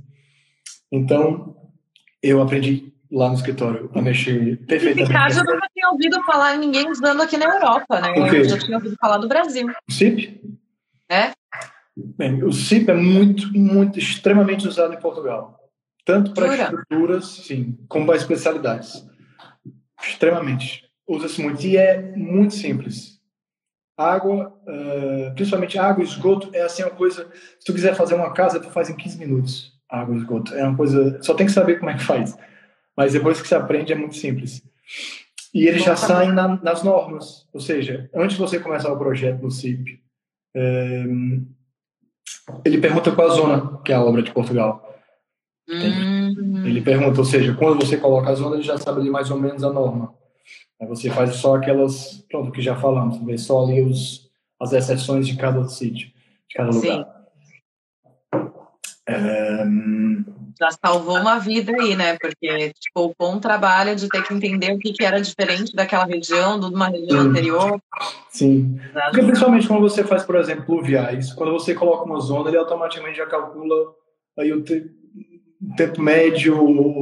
B: Então, eu aprendi lá no escritório a mexer perfeitamente.
A: Caso eu nunca tinha ouvido falar ninguém usando aqui na Europa, né? Eu já tinha ouvido falar do Brasil.
B: O CIP?
A: É?
B: Bem, o CIP é muito, muito, extremamente usado em Portugal. Tanto para estruturas, sim, como para especialidades. Extremamente. Usa-se muito. E é muito simples. Água, uh, principalmente água e esgoto, é assim uma coisa. Se tu quiser fazer uma casa, tu faz em 15 minutos água e esgoto. É uma coisa. Só tem que saber como é que faz. Mas depois que se aprende é muito simples. E eles já saem na, nas normas. Ou seja, antes de você começar o projeto no CIP, é, ele pergunta qual a zona que é a obra de Portugal. Hum. Ele pergunta, ou seja, quando você coloca a zona, ele já sabe ali mais ou menos a norma. Aí você faz só aquelas, pronto, que já falamos, vê só ali os, as exceções de cada sítio, de cada lugar. Sim.
A: Já salvou uma vida aí, né? Porque te poupou um trabalho de ter que entender o que, que era diferente daquela região, de uma região Sim. anterior.
B: Sim. Porque principalmente quando você faz, por exemplo, pluviais, quando você coloca uma zona, ele automaticamente já calcula aí o, te o tempo médio,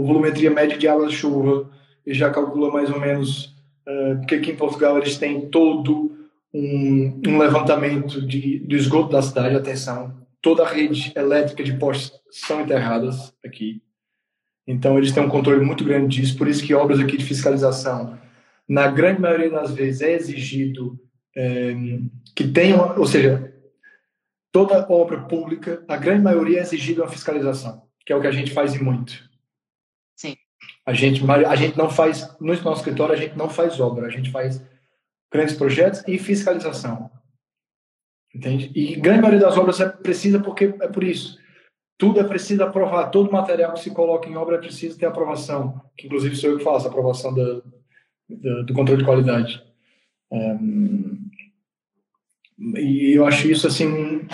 B: volumetria média de água-chuva, e já calcula mais ou menos, uh, porque aqui em Portugal eles têm todo um, um levantamento de, do esgoto da cidade, atenção, toda a rede elétrica de postes são enterradas aqui. Então, eles têm um controle muito grande disso, por isso que obras aqui de fiscalização, na grande maioria das vezes, é exigido é, que tenham, ou seja, toda obra pública, a grande maioria é exigida uma fiscalização, que é o que a gente faz e muito.
A: Sim.
B: A gente, a gente não faz, no nosso escritório, a gente não faz obra, a gente faz grandes projetos e fiscalização. Entende? E grande maioria das obras é precisa porque é por isso. Tudo é preciso aprovar. Todo material que se coloca em obra é preciso ter aprovação. Que inclusive sou eu que faço a aprovação da, da, do controle de qualidade. Um, e eu acho isso assim.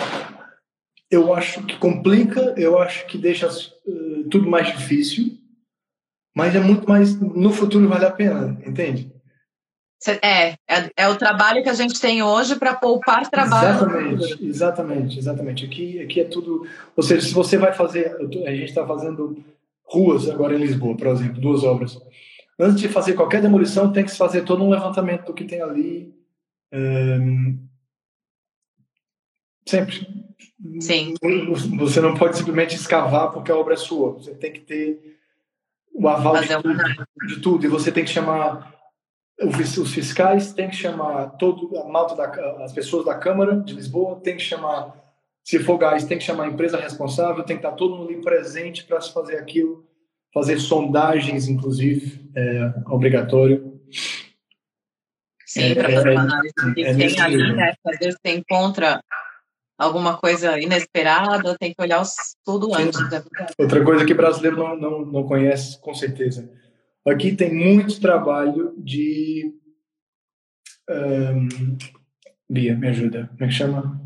B: Eu acho que complica, eu acho que deixa uh, tudo mais difícil, mas é muito mais. No futuro vale a pena, entende?
A: É, é, é, o trabalho que a gente tem hoje para poupar trabalho.
B: Exatamente, exatamente, exatamente. Aqui, aqui é tudo. Ou seja, se você vai fazer. A gente está fazendo ruas agora em Lisboa, por exemplo, duas obras. Antes de fazer qualquer demolição, tem que se fazer todo um levantamento do que tem ali. Um, sempre.
A: Sim.
B: Você não pode simplesmente escavar porque a obra é sua. Você tem que ter o aval de tudo, de tudo. E você tem que chamar os fiscais têm que chamar todo a malta da, as pessoas da Câmara de Lisboa, tem que chamar, se for gás, tem que chamar a empresa responsável, tem que estar todo mundo ali presente para se fazer aquilo, fazer sondagens, inclusive, é obrigatório.
A: Sim, é, para fazer uma análise de é, quem ali, né, vezes você encontra alguma coisa inesperada, tem que olhar tudo antes. Né?
B: Outra coisa que brasileiro não, não, não conhece, com certeza, Aqui tem muito trabalho de. Um, Bia, me ajuda. Como é que chama?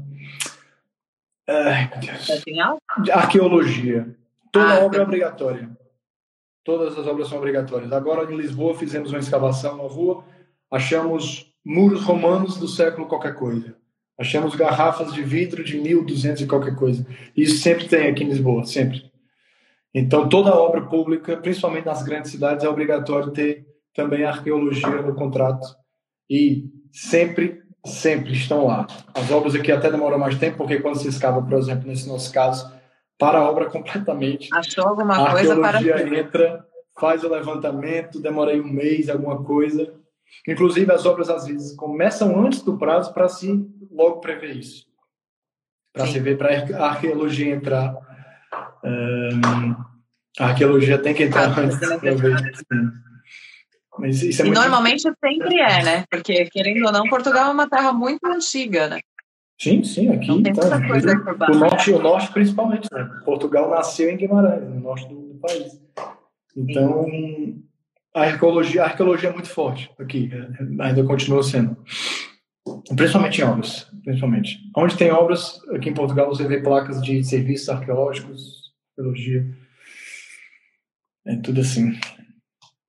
B: Ai, meu Deus. De arqueologia. Toda ah, obra é obrigatória. Todas as obras são obrigatórias. Agora, em Lisboa, fizemos uma escavação na rua, achamos muros romanos do século qualquer coisa. Achamos garrafas de vidro de 1200 e qualquer coisa. Isso sempre tem aqui em Lisboa, sempre. Então, toda obra pública, principalmente nas grandes cidades, é obrigatório ter também arqueologia no contrato. E sempre, sempre estão lá. As obras aqui até demoram mais tempo, porque quando se escava, por exemplo, nesse nosso caso, para a obra completamente.
A: Achou alguma coisa para.
B: A arqueologia entra, faz o levantamento, demora aí um mês, alguma coisa. Inclusive, as obras às vezes começam antes do prazo para se logo prever isso. Para se ver, para a arqueologia entrar. A arqueologia tem que entrar ah, antes.
A: Mas isso é e normalmente sempre é, né? Porque, querendo ou não, Portugal é uma terra muito antiga, né?
B: Sim, sim, aqui
A: não tem tá, coisa
B: o norte, o norte principalmente, né? Portugal nasceu em Guimarães, no norte do, do país. Então, sim. a arqueologia, a arqueologia é muito forte aqui, ainda continua sendo. Principalmente em obras, principalmente. Onde tem obras, aqui em Portugal você vê placas de serviços arqueológicos, arqueologia, é tudo assim.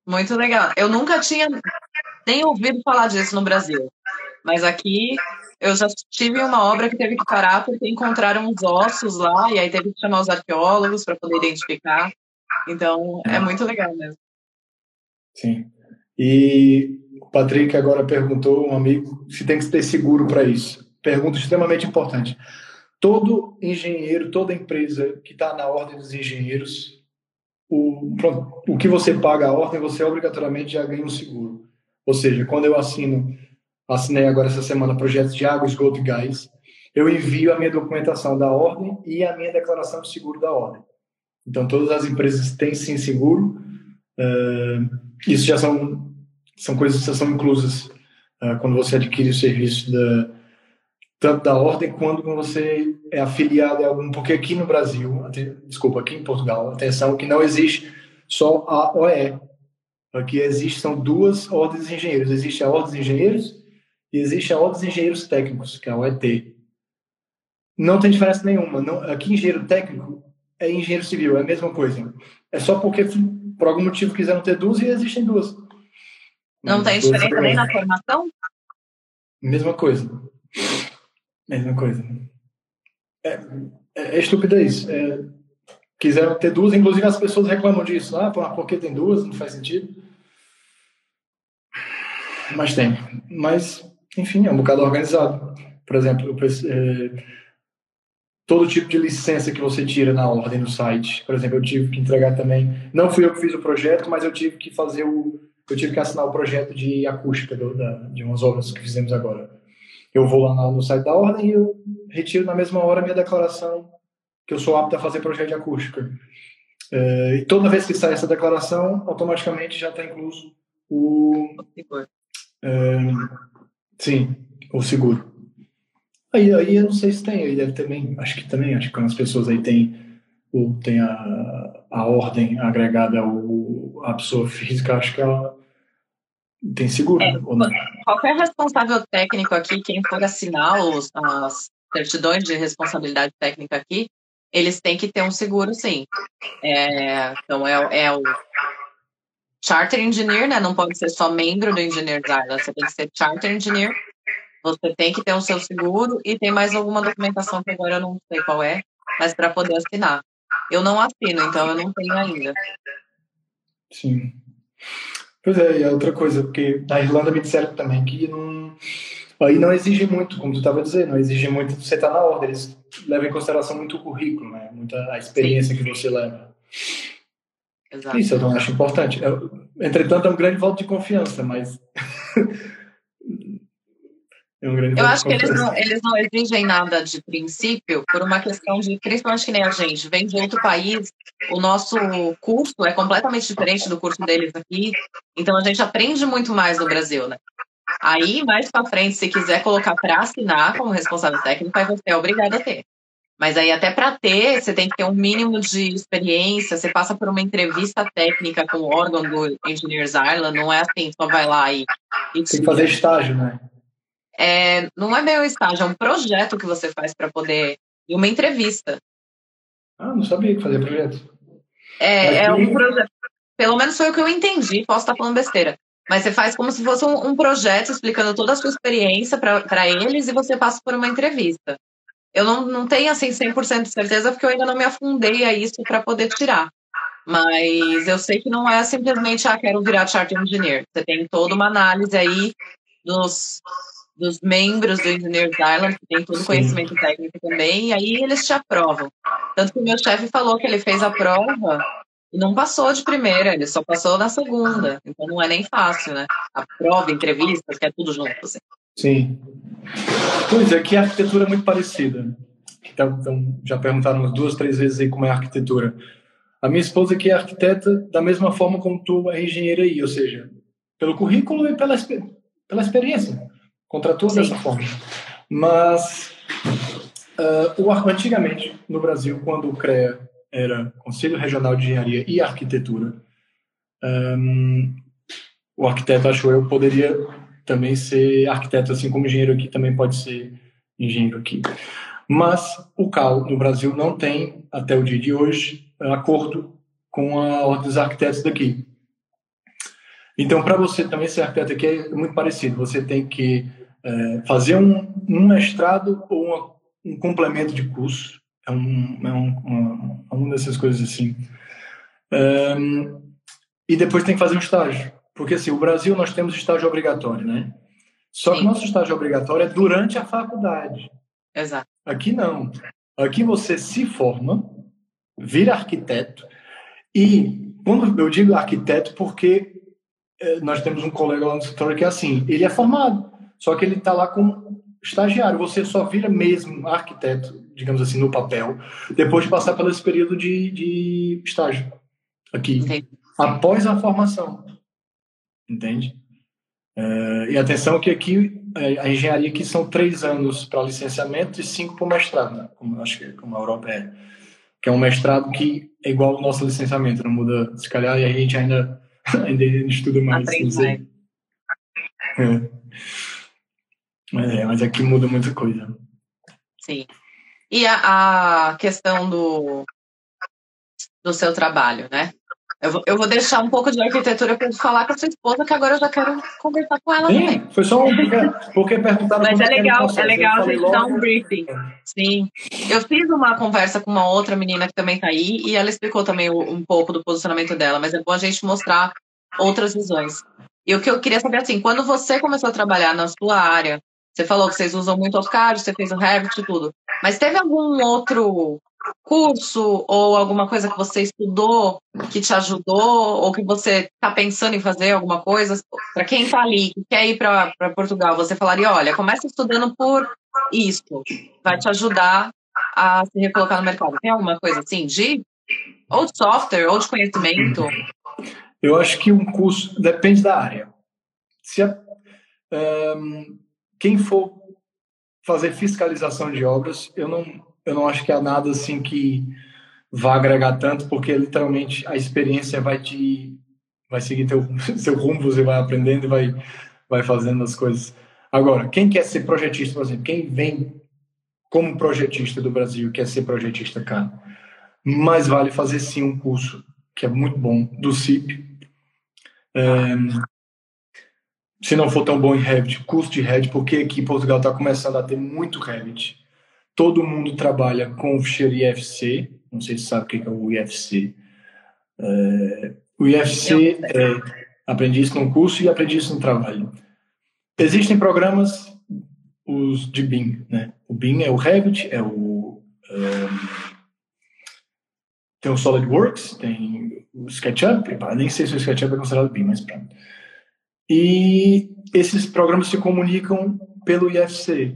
A: Muito legal. Eu nunca tinha nem ouvido falar disso no Brasil, mas aqui eu já tive uma obra que teve que parar porque encontraram os ossos lá e aí teve que chamar os arqueólogos para poder identificar. Então é muito legal mesmo.
B: Sim. E o Patrick agora perguntou, um amigo, se tem que ter seguro para isso. Pergunta extremamente importante. Todo engenheiro, toda empresa que está na ordem dos engenheiros, o, o que você paga a ordem, você obrigatoriamente já ganha um seguro. Ou seja, quando eu assino, assinei agora essa semana projetos de água, esgoto e gás, eu envio a minha documentação da ordem e a minha declaração de seguro da ordem. Então, todas as empresas têm sim seguro. Uh, isso já são, são coisas que são inclusas uh, quando você adquire o serviço da, tanto da ordem quanto quando você é afiliado a algum, porque aqui no Brasil, desculpa, aqui em Portugal, atenção que não existe só a OE. Aqui existe, são duas ordens de engenheiros. Existe a ordem de engenheiros e existe a ordem de engenheiros técnicos, que é a OET. Não tem diferença nenhuma. Não, aqui, engenheiro técnico é engenheiro civil, é a mesma coisa. É só porque, por algum motivo, quiseram ter duas e existem duas.
A: Não tem diferença nem na formação?
B: Mesma coisa. Mesma coisa. É, é, é estupidez. É, quiseram ter duas, inclusive as pessoas reclamam disso. Ah, porque tem duas? Não faz sentido. Mas tem. Mas, enfim, é um bocado organizado. Por exemplo, é, todo tipo de licença que você tira na ordem no site. Por exemplo, eu tive que entregar também. Não fui eu que fiz o projeto, mas eu tive que fazer o. Eu tive que assinar o projeto de acústica do, da, de umas obras que fizemos agora eu vou lá no site da ordem e eu retiro na mesma hora a minha declaração que eu sou apto a fazer projeto de acústica. É, e toda vez que sai essa declaração, automaticamente já está incluso o. É, sim, o seguro. Aí, aí eu não sei se tem, aí deve também, acho que também, acho que quando as pessoas aí têm, o, tem a, a ordem agregada ao, à pessoa física, acho que ela tem seguro é, ou não?
A: Qualquer responsável técnico aqui, quem for assinar os, as certidões de responsabilidade técnica aqui, eles têm que ter um seguro, sim. É, então, é, é, o Charter Engineer, né? Não pode ser só membro do Engineers Island, você tem que ser Charter Engineer. Você tem que ter o seu seguro e tem mais alguma documentação que agora eu não sei qual é, mas para poder assinar. Eu não assino, então eu não tenho ainda.
B: Sim. Pois é, e a outra coisa, porque na Irlanda me disseram também que não, aí não exige muito, como tu estava dizendo, não exige muito você estar tá na ordem, eles levam em consideração muito o currículo, né? muita a experiência Sim. que você leva. Exato. Isso eu não acho importante. Eu, entretanto, é um grande voto de confiança, mas
A: É um grande Eu acho que eles não, eles não exigem nada de princípio por uma questão de, principalmente que nem a gente, vem de outro país, o nosso curso é completamente diferente do curso deles aqui, então a gente aprende muito mais no Brasil, né? Aí, mais para frente, se quiser colocar para assinar como responsável técnico, aí você é obrigado a ter. Mas aí, até para ter, você tem que ter um mínimo de experiência, você passa por uma entrevista técnica com o órgão do Engineers Ireland, não é assim, só vai lá e.
B: e tem que fazer estágio, né?
A: É, não é meio estágio, é um projeto que você faz para poder. E uma entrevista.
B: Ah, não sabia que fazia projeto.
A: É, é um projeto. pelo menos foi o que eu entendi, posso estar falando besteira. Mas você faz como se fosse um, um projeto explicando toda a sua experiência para eles e você passa por uma entrevista. Eu não, não tenho assim 100% de certeza porque eu ainda não me afundei a isso para poder tirar. Mas eu sei que não é simplesmente, ah, quero virar chart engineer. Você tem toda uma análise aí dos, dos membros do Engineers Island, que tem todo o conhecimento técnico também, e aí eles te aprovam. Tanto que o meu chefe falou que ele fez a prova e não passou de primeira, ele só passou na segunda. Então não é nem fácil, né? A prova, entrevistas, que é tudo junto. Assim.
B: Sim. Pois é, que a arquitetura é muito parecida. Então, então, já perguntaram duas, três vezes aí como é a arquitetura. A minha esposa que é arquiteta, da mesma forma como tu é engenheira aí, ou seja, pelo currículo e pela, pela experiência. Contratou Sim. dessa forma. Mas, uh, o, antigamente, no Brasil, quando o CREA era Conselho Regional de Engenharia e Arquitetura. Um, o arquiteto, acho eu, poderia também ser arquiteto, assim como engenheiro aqui também pode ser engenheiro aqui. Mas o CAL no Brasil não tem, até o dia de hoje, acordo com a ordem dos arquitetos daqui. Então, para você também ser arquiteto aqui é muito parecido. Você tem que é, fazer um, um mestrado ou uma, um complemento de curso é, um, é um, uma, uma dessas coisas assim. Um, e depois tem que fazer um estágio. Porque assim, o Brasil nós temos estágio obrigatório, né? Só Sim. que nosso estágio obrigatório é durante a faculdade.
A: Exato.
B: Aqui não. Aqui você se forma, vira arquiteto e quando eu digo arquiteto porque nós temos um colega lá no escritório que é assim, ele é formado, só que ele está lá com estagiário. Você só vira mesmo arquiteto, digamos assim, no papel, depois de passar pelo esse período de, de estágio aqui, Entendi. após a formação. Entende? É, e atenção que aqui é, a engenharia aqui são três anos para licenciamento e cinco para o mestrado, né? como acho que como a Europa é, que é um mestrado que é igual ao nosso licenciamento, não muda, se calhar, e a gente ainda ainda estuda mais. Aprende mais. É. É, mas aqui muda muita coisa.
A: Sim. E a, a questão do, do seu trabalho, né? Eu vou, eu vou deixar um pouco de arquitetura para falar com a sua esposa, que agora eu já quero conversar com ela Sim, também.
B: Foi só um porque perguntaram
A: Mas é legal, é legal a gente dar um briefing. Sim. Eu fiz uma conversa com uma outra menina que também está aí e ela explicou também um pouco do posicionamento dela, mas é bom a gente mostrar outras visões. E o que eu queria saber assim, quando você começou a trabalhar na sua área, você falou que vocês usam muito AutoCAD, você fez o Revit e tudo. Mas teve algum outro curso ou alguma coisa que você estudou que te ajudou ou que você está pensando em fazer alguma coisa? Para quem está ali, que quer ir para Portugal, você falaria, olha, começa estudando por isso, vai te ajudar a se recolocar no mercado. Tem alguma coisa assim de ou de software ou de conhecimento?
B: Eu acho que um curso depende da área. Se a, um, quem for fazer fiscalização de obras, eu não, eu não acho que há nada assim que vá agregar tanto, porque literalmente a experiência vai te vai seguir teu seu rumo, você vai aprendendo e vai vai fazendo as coisas. Agora, quem quer ser projetista, por exemplo, quem vem como projetista do Brasil, quer ser projetista cá, mais vale fazer sim um curso que é muito bom do CIP. É, se não for tão bom em Revit, curso de Revit, porque aqui em Portugal está começando a ter muito Revit. Todo mundo trabalha com o ficheiro IFC, não sei se sabe o que é o IFC. É, o IFC, é, aprendi isso num curso e aprendi isso no trabalho. Existem programas, os de BIM, né? O BIM é o Revit, é o... É, tem o SolidWorks, tem o SketchUp, nem sei se o SketchUp é considerado BIM, mas pronto. E esses programas se comunicam pelo IFC,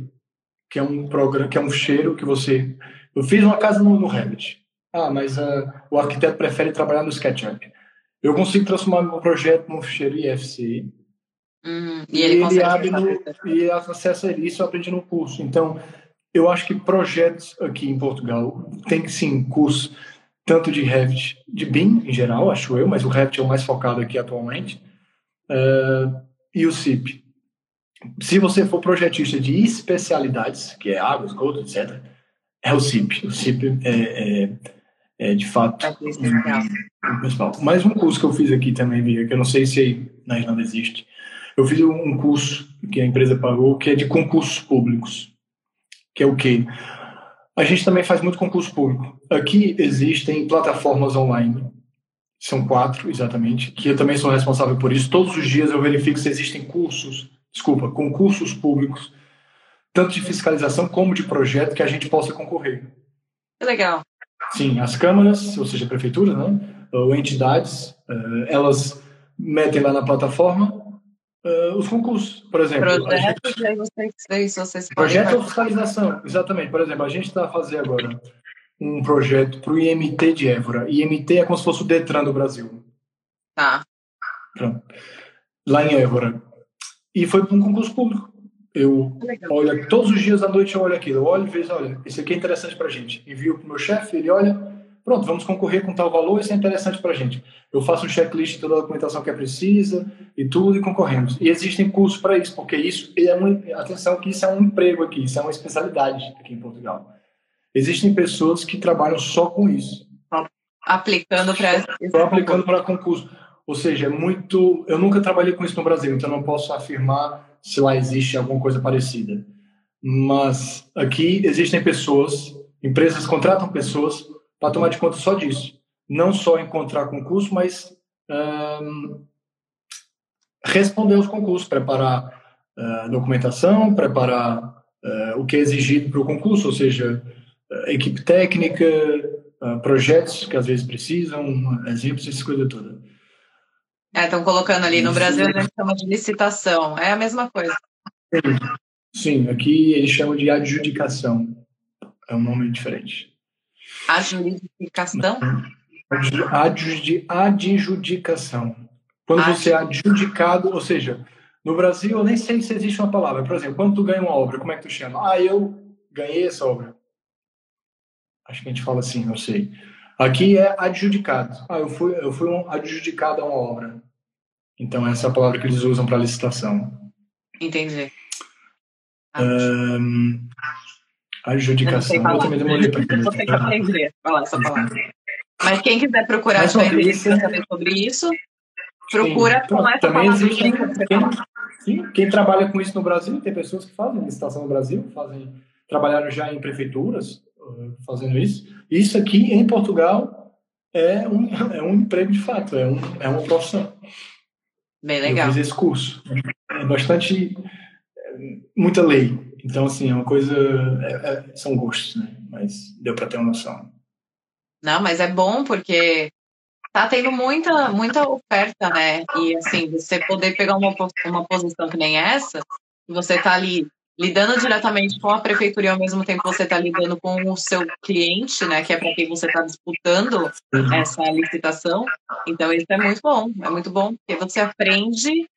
B: que é um programa, que é um cheiro que você. Eu fiz uma casa no, no Revit. Ah, mas uh, o arquiteto prefere trabalhar no SketchUp. Eu consigo transformar meu projeto num ficheiro IFC.
A: Hum, e ele, e ele abre
B: no, e acessa isso eu aprendi no curso. Então, eu acho que projetos aqui em Portugal tem sim curso tanto de Revit, de BIM em geral, acho eu, mas o Revit é o mais focado aqui atualmente uh, e o CIP. Se você for projetista de especialidades, que é água, esgoto, etc., é o CIP. O CIP é, é, é de fato um principal. Mais um curso que eu fiz aqui também, que eu não sei se na Irlanda existe. Eu fiz um curso que a empresa pagou, que é de concursos públicos. Que é o quê? A gente também faz muito concurso público. Aqui existem plataformas online, são quatro exatamente, que eu também sou responsável por isso. Todos os dias eu verifico se existem cursos, desculpa, concursos públicos, tanto de fiscalização como de projeto, que a gente possa concorrer.
A: Legal.
B: Sim, as câmaras, ou seja, prefeituras, né, ou entidades, eh, elas metem lá na plataforma uh, os concursos, por exemplo.
A: Projetos, gente... aí vocês, vocês
B: Projeto ou fiscalização, exatamente. Por exemplo, a gente está fazendo agora um projeto para o IMT de Évora. IMT é como se fosse o Detran do Brasil.
A: Tá.
B: Pronto. Lá em Évora. E foi para um concurso público. Eu Legal. olho todos os dias à noite eu olho aquilo, eu olho e vejo, olha, isso aqui é interessante para a gente. Envio para o meu chefe, ele olha, pronto, vamos concorrer com tal valor, isso é interessante para a gente. Eu faço um checklist de toda a documentação que é precisa e tudo e concorremos. E existem cursos para isso, porque isso é uma, atenção que isso é um emprego aqui, isso é uma especialidade aqui em Portugal. Existem pessoas que trabalham só com isso.
A: Aplicando para
B: Só aplicando para concurso. Ou seja, é muito. Eu nunca trabalhei com isso no Brasil, então não posso afirmar se lá existe alguma coisa parecida. Mas aqui existem pessoas, empresas contratam pessoas para tomar de conta só disso. Não só encontrar concurso, mas responder os concursos, preparar uh, documentação, preparar uh, o que é exigido para o concurso, ou seja, uh, equipe técnica, projetos que às vezes precisam, exemplos, essa coisa toda.
A: É, estão colocando ali no Brasil a gente chama de licitação. É a mesma coisa.
B: Sim, aqui eles chamam de adjudicação. É um nome diferente.
A: Adjudicação?
B: Adjudi adjudicação. Quando você é adjudicado, ou seja, no Brasil eu nem sei se existe uma palavra. Por exemplo, quando tu ganha uma obra, como é que tu chama? Ah, eu ganhei essa obra. Acho que a gente fala assim, não sei. Aqui é adjudicado. Ah, eu fui, eu fui um adjudicado a uma obra. Então, essa é a palavra que eles usam para licitação.
A: Entendi.
B: Um, adjudicação. Eu, eu também demorei para
A: entender. Você que aprender falar essa palavra. Mas quem quiser procurar saber sobre isso, procura
B: sim, com essa também existe, quem, sim, quem trabalha com isso no Brasil, tem pessoas que fazem licitação no Brasil, fazem, trabalharam já em prefeituras, fazendo isso. Isso aqui em Portugal é um, é um emprego de fato, é, um, é uma profissão.
A: Bem legal.
B: Eu fiz esse curso. É bastante. É, muita lei. Então, assim, é uma coisa. É, é, são gostos, né? Mas deu para ter uma noção.
A: Não, mas é bom porque tá tendo muita, muita oferta, né? E, assim, você poder pegar uma, uma posição que nem essa, você tá ali lidando diretamente com a prefeitura e ao mesmo tempo você está lidando com o seu cliente, né, que é para quem você está disputando uhum. essa licitação. Então isso é muito bom, é muito bom porque você aprende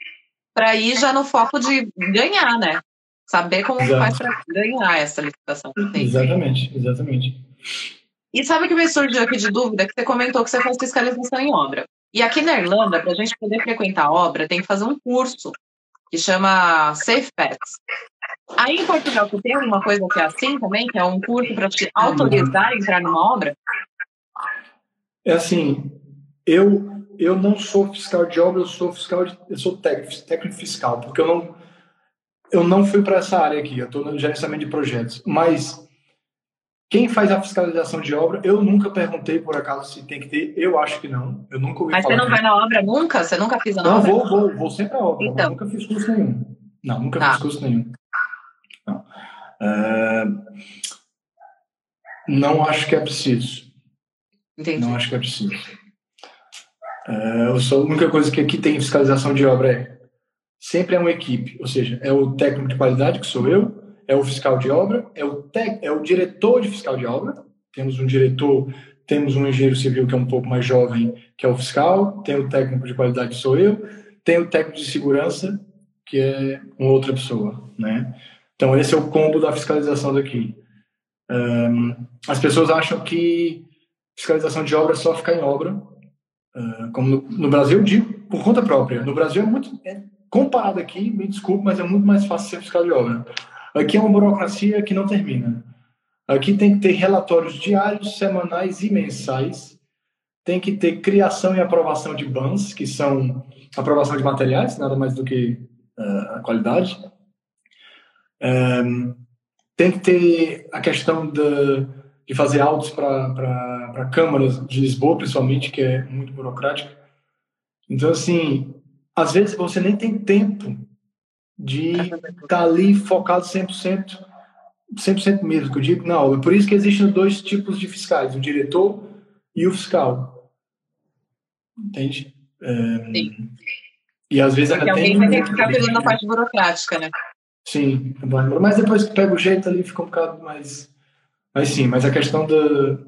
A: para ir já no foco de ganhar, né? Saber como Exato. faz para ganhar essa licitação.
B: Exatamente, exatamente.
A: E sabe o que me surgiu aqui de dúvida? Que você comentou que você faz fiscalização em obra. E aqui na Irlanda, para a gente poder frequentar a obra, tem que fazer um curso que chama Safe Pets. Aí em Portugal, você tem alguma coisa que é assim também, que é um curso para te autorizar a entrar numa obra?
B: É assim, eu, eu não sou fiscal de obra, eu sou fiscal de, eu sou técnico, técnico fiscal, porque eu não, eu não fui para essa área aqui, eu estou no gerenciamento de projetos. Mas quem faz a fiscalização de obra, eu nunca perguntei por acaso se tem que ter, eu acho que não. Eu nunca ouvi
A: Mas
B: falar
A: você não vai na obra nunca? Você nunca fez na
B: não,
A: obra?
B: Não, vou, vou, vou sempre à obra, então. nunca fiz curso nenhum. Não, nunca tá. fiz curso nenhum. Não. Uh, não acho que é preciso.
A: Entendi.
B: Não acho que é preciso. Uh, a única coisa que aqui tem fiscalização de obra é sempre é uma equipe, ou seja, é o técnico de qualidade, que sou eu, é o fiscal de obra, é o, tec, é o diretor de fiscal de obra, temos um diretor, temos um engenheiro civil que é um pouco mais jovem, que é o fiscal, tem o técnico de qualidade, que sou eu, tem o técnico de segurança, que é uma outra pessoa, né? Então, esse é o combo da fiscalização daqui. Um, as pessoas acham que fiscalização de obra é só ficar em obra, uh, como no, no, Brasil, digo por conta própria. No Brasil é muito, é, comparado aqui, me desculpe, mas é muito mais fácil ser fiscal de obra. Aqui é uma burocracia que não termina. Aqui tem que ter relatórios diários, semanais e mensais. Tem que ter criação e aprovação de bans, que são aprovação de materiais, nada mais do que uh, a qualidade. Um, tem que ter a questão de, de fazer autos para câmaras de Lisboa, principalmente, que é muito burocrática. Então, assim, às vezes você nem tem tempo de estar tá ali focado 100%, 100% mesmo, que eu digo na aula. Por isso que existem dois tipos de fiscais, o diretor e o fiscal. Entende?
A: É... Sim.
B: E às vezes
A: Porque alguém vai ter que ficar pegando a parte burocrática, né?
B: Sim, mas depois que pega o jeito ali fica um bocado mais. Mas sim, mas a questão da,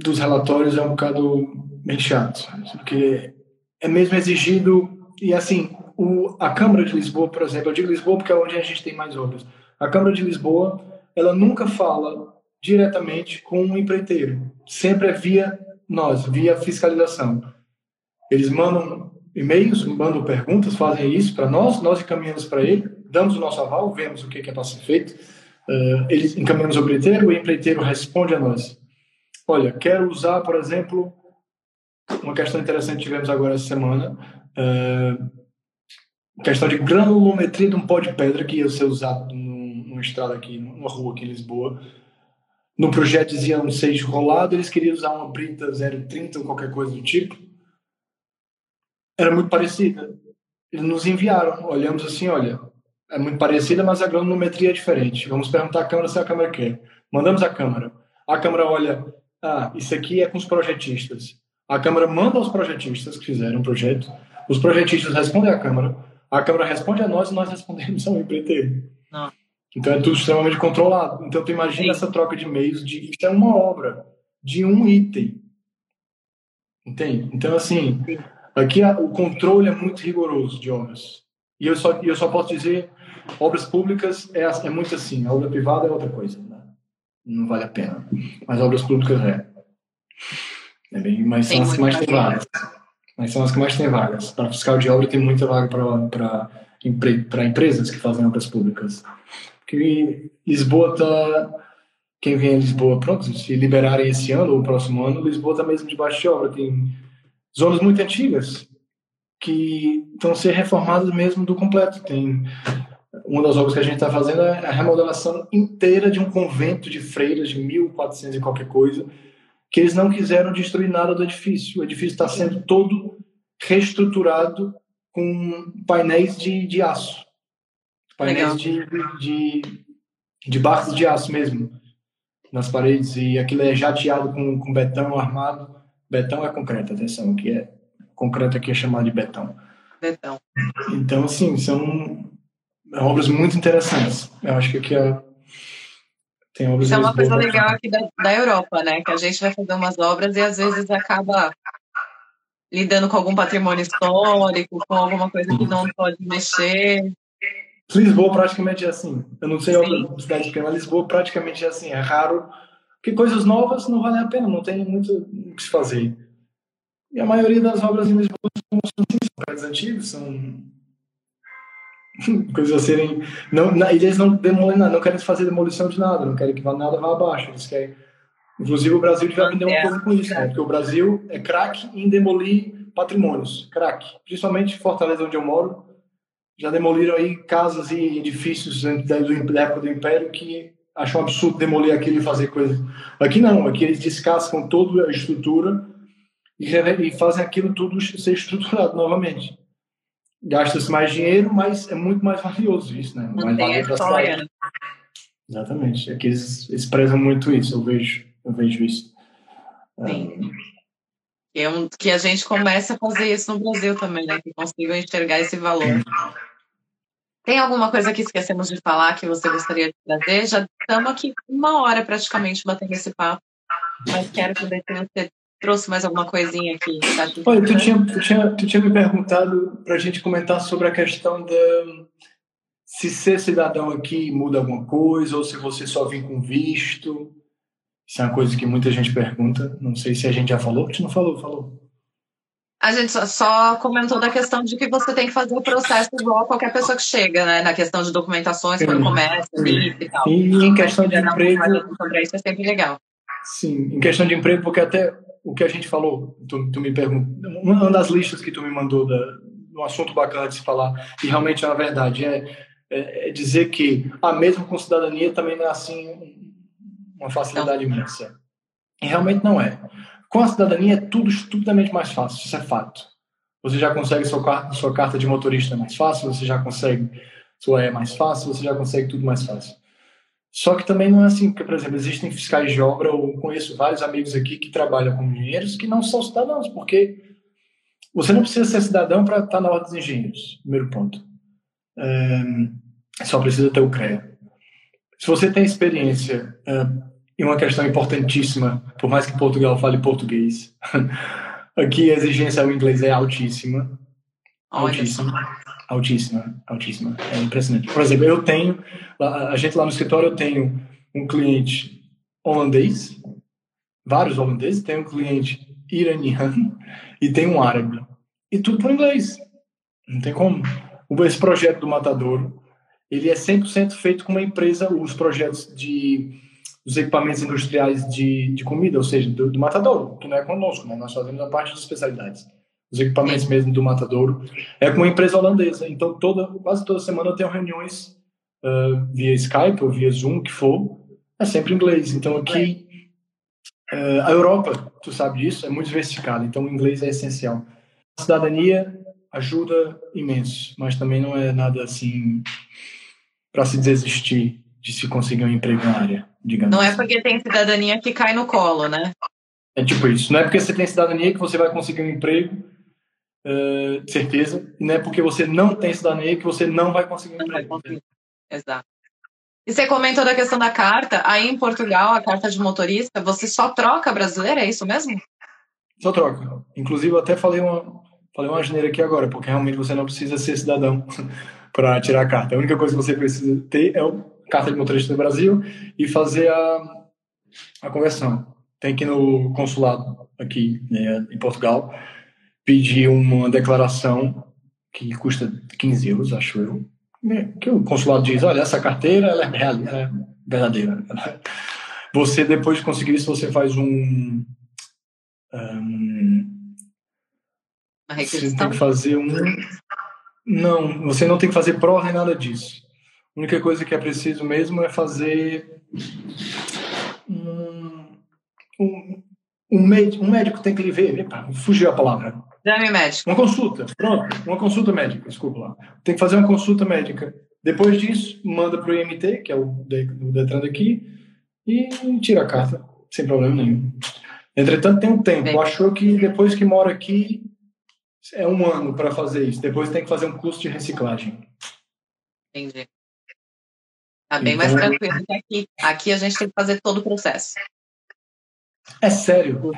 B: dos relatórios é um bocado bem chato, porque é mesmo exigido, e assim, o, a Câmara de Lisboa, por exemplo, eu digo Lisboa porque é onde a gente tem mais obras. A Câmara de Lisboa, ela nunca fala diretamente com o um empreiteiro, sempre é via nós, via fiscalização. Eles mandam e-mails, mandam perguntas, fazem isso para nós, nós encaminhamos para ele, damos o nosso aval, vemos o que é para ser feito, uh, eles encaminhamos ao empreiteiro, o empreiteiro responde a nós. Olha, quero usar, por exemplo, uma questão interessante que tivemos agora essa semana, uh, questão de granulometria de um pó de pedra que ia ser usado numa estrada aqui, numa rua aqui em Lisboa. No projeto dizia um 6 rolado, eles queriam usar uma brita 030 ou qualquer coisa do tipo. Era muito parecida. Eles nos enviaram, olhamos assim, olha, é muito parecida, mas a granulometria é diferente. Vamos perguntar à câmera se a câmera quer. Mandamos a câmera. A câmera olha, ah, isso aqui é com os projetistas. A Câmara manda aos projetistas que fizeram o projeto, os projetistas respondem à Câmara, a Câmara responde a nós e nós respondemos ao empreiteiro. Não. Então é tudo extremamente controlado. Então tu imagina Sim. essa troca de e-mails de isso é uma obra de um item. Entende? Então assim, aqui o controle é muito rigoroso de obras. E eu só eu só posso dizer obras públicas é, é muito assim, a obra privada é outra coisa, né? não vale a pena. Mas obras públicas é. É bem, mas são as que mais tem vagas. Mas são as que mais tem vagas. Para fiscal de obra tem muita vaga para empre, empresas que fazem obras públicas. Porque Lisboa está. Quem vem a Lisboa, pronto, se liberarem esse ano ou o próximo ano, Lisboa está mesmo debaixo de obra. Tem zonas muito antigas que estão ser reformadas mesmo do completo. Tem uma das obras que a gente está fazendo é a remodelação inteira de um convento de freiras de 1400 e qualquer coisa, que eles não quiseram destruir nada do edifício. O edifício está sendo todo reestruturado com painéis de, de aço. Painéis de, de, de barras de aço mesmo nas paredes. E aquilo é jateado com, com betão armado. Betão é concreto, atenção, que é concreto aqui é chamado de betão.
A: Betão.
B: Então, assim, são obras muito interessantes. Eu acho que aqui é tem obras
A: Isso é uma coisa legal aqui da, da Europa, né? Que a gente vai fazer umas obras e às vezes acaba lidando com algum patrimônio histórico, com alguma coisa que não pode mexer.
B: Lisboa praticamente é assim. Eu não sei outra cidade pequena, Lisboa praticamente é assim. É raro, porque coisas novas não valem a pena, não tem muito o que se fazer. E a maioria das obras Lisboa são, são prédios antigos, são coisas a serem. Não, não, eles não demolem nada, não querem fazer demolição de nada, não querem que nada vá abaixo. Eles querem. Inclusive, o Brasil devia aprender uma coisa com isso, né? porque o Brasil é craque em demolir patrimônios craque. Principalmente Fortaleza, onde eu moro, já demoliram aí casas e edifícios da época do Império que acham absurdo demolir aquilo e fazer coisas. Aqui não, aqui eles descascam toda a estrutura e, fazem aquilo tudo ser estruturado novamente gasta-se mais dinheiro, mas é muito mais valioso isso, né? Mais valioso história, né? Exatamente. É que eles, eles prezam muito isso, eu vejo, eu vejo isso.
A: Sim. É um, que a gente comece a fazer isso no Brasil também, né? Que consigam enxergar esse valor. Tem alguma coisa que esquecemos de falar que você gostaria de trazer? Já estamos aqui uma hora praticamente batendo esse papo, mas quero poder ter trouxe mais alguma coisinha aqui.
B: Olha, tu tinha, tu, tinha, tu tinha me perguntado para a gente comentar sobre a questão da se ser cidadão aqui muda alguma coisa ou se você só vem com visto. Isso é uma coisa que muita gente pergunta. Não sei se a gente já falou. A gente não falou, falou.
A: A gente só comentou da questão de que você tem que fazer o processo igual a qualquer pessoa que chega, né? Na questão de documentações, quando começa, e tal.
B: E em questão de emprego.
A: Sobre isso é sempre legal.
B: Sim, em questão de emprego, porque até o que a gente falou, tu, tu me perguntou, uma das listas que tu me mandou da, um assunto bacana de se falar, e realmente é uma verdade, é, é, é dizer que, a ah, mesmo com cidadania, também não é assim uma facilidade imensa. E realmente não é. Com a cidadania é tudo estupidamente mais fácil, isso é fato. Você já consegue sua carta, sua carta de motorista mais fácil, você já consegue sua E mais fácil, você já consegue tudo mais fácil. Só que também não é assim, porque, por exemplo, existem fiscais de obra, eu conheço vários amigos aqui que trabalham como engenheiros que não são cidadãos, porque você não precisa ser cidadão para estar na ordem dos engenheiros, primeiro ponto. É, só precisa ter o CREA. Se você tem experiência é, em uma questão importantíssima, por mais que Portugal fale português, aqui a exigência ao inglês é altíssima. Altíssima. Altíssima, altíssima. É impressionante. Por exemplo, eu tenho, a gente lá no escritório, eu tenho um cliente holandês, vários holandeses, tenho um cliente iraniano e tenho um árabe. E tudo por inglês. Não tem como. Esse projeto do Matadouro, ele é 100% feito com uma empresa, os projetos de os equipamentos industriais de, de comida, ou seja, do, do Matadouro, que não é conosco, né? Nós fazemos a parte de especialidades os equipamentos mesmo do Matadouro, é com uma empresa holandesa. Então, toda, quase toda semana eu tenho reuniões uh, via Skype ou via Zoom, que for, é sempre inglês. Então, aqui, uh, a Europa, tu sabe disso, é muito diversificada, então o inglês é essencial. A cidadania ajuda imenso, mas também não é nada assim para se desistir de se conseguir um emprego na área, digamos
A: Não é assim. porque tem cidadania que cai no colo, né?
B: É tipo isso. Não é porque você tem cidadania que você vai conseguir um emprego uh, certeza, e não é porque você não tem cidadania que você não vai conseguir um emprego.
A: Exato. E você comentou da questão da carta. Aí em Portugal, a carta de motorista, você só troca brasileira, é isso mesmo?
B: Só troca. Inclusive, eu até falei uma, falei uma geneira aqui agora, porque realmente você não precisa ser cidadão para tirar a carta. A única coisa que você precisa ter é a carta de motorista do Brasil e fazer a, a conversão. Tem que ir no consulado aqui né, em Portugal pedir uma declaração que custa 15 euros, acho eu, né, que o consulado diz, olha, essa carteira ela é, real, ela é verdadeira. Você, depois de conseguir isso, você faz um... um você tem que fazer um... Não, você não tem que fazer prova nem nada disso. A única coisa que é preciso mesmo é fazer um, um, um, médico, um médico tem que lhe ver. Epa, fugiu a palavra.
A: Exame médico.
B: Uma consulta, pronto, uma consulta médica, desculpa lá. Tem que fazer uma consulta médica. Depois disso, manda para o IMT, que é o Detran daqui, e tira a carta, sem problema nenhum. Entretanto, tem um tempo. Bem. Achou que depois que mora aqui, é um ano para fazer isso. Depois tem que fazer um curso de reciclagem.
A: Entendi. Tá bem então, mais tranquilo que aqui. Aqui a gente tem que fazer todo o processo.
B: É sério?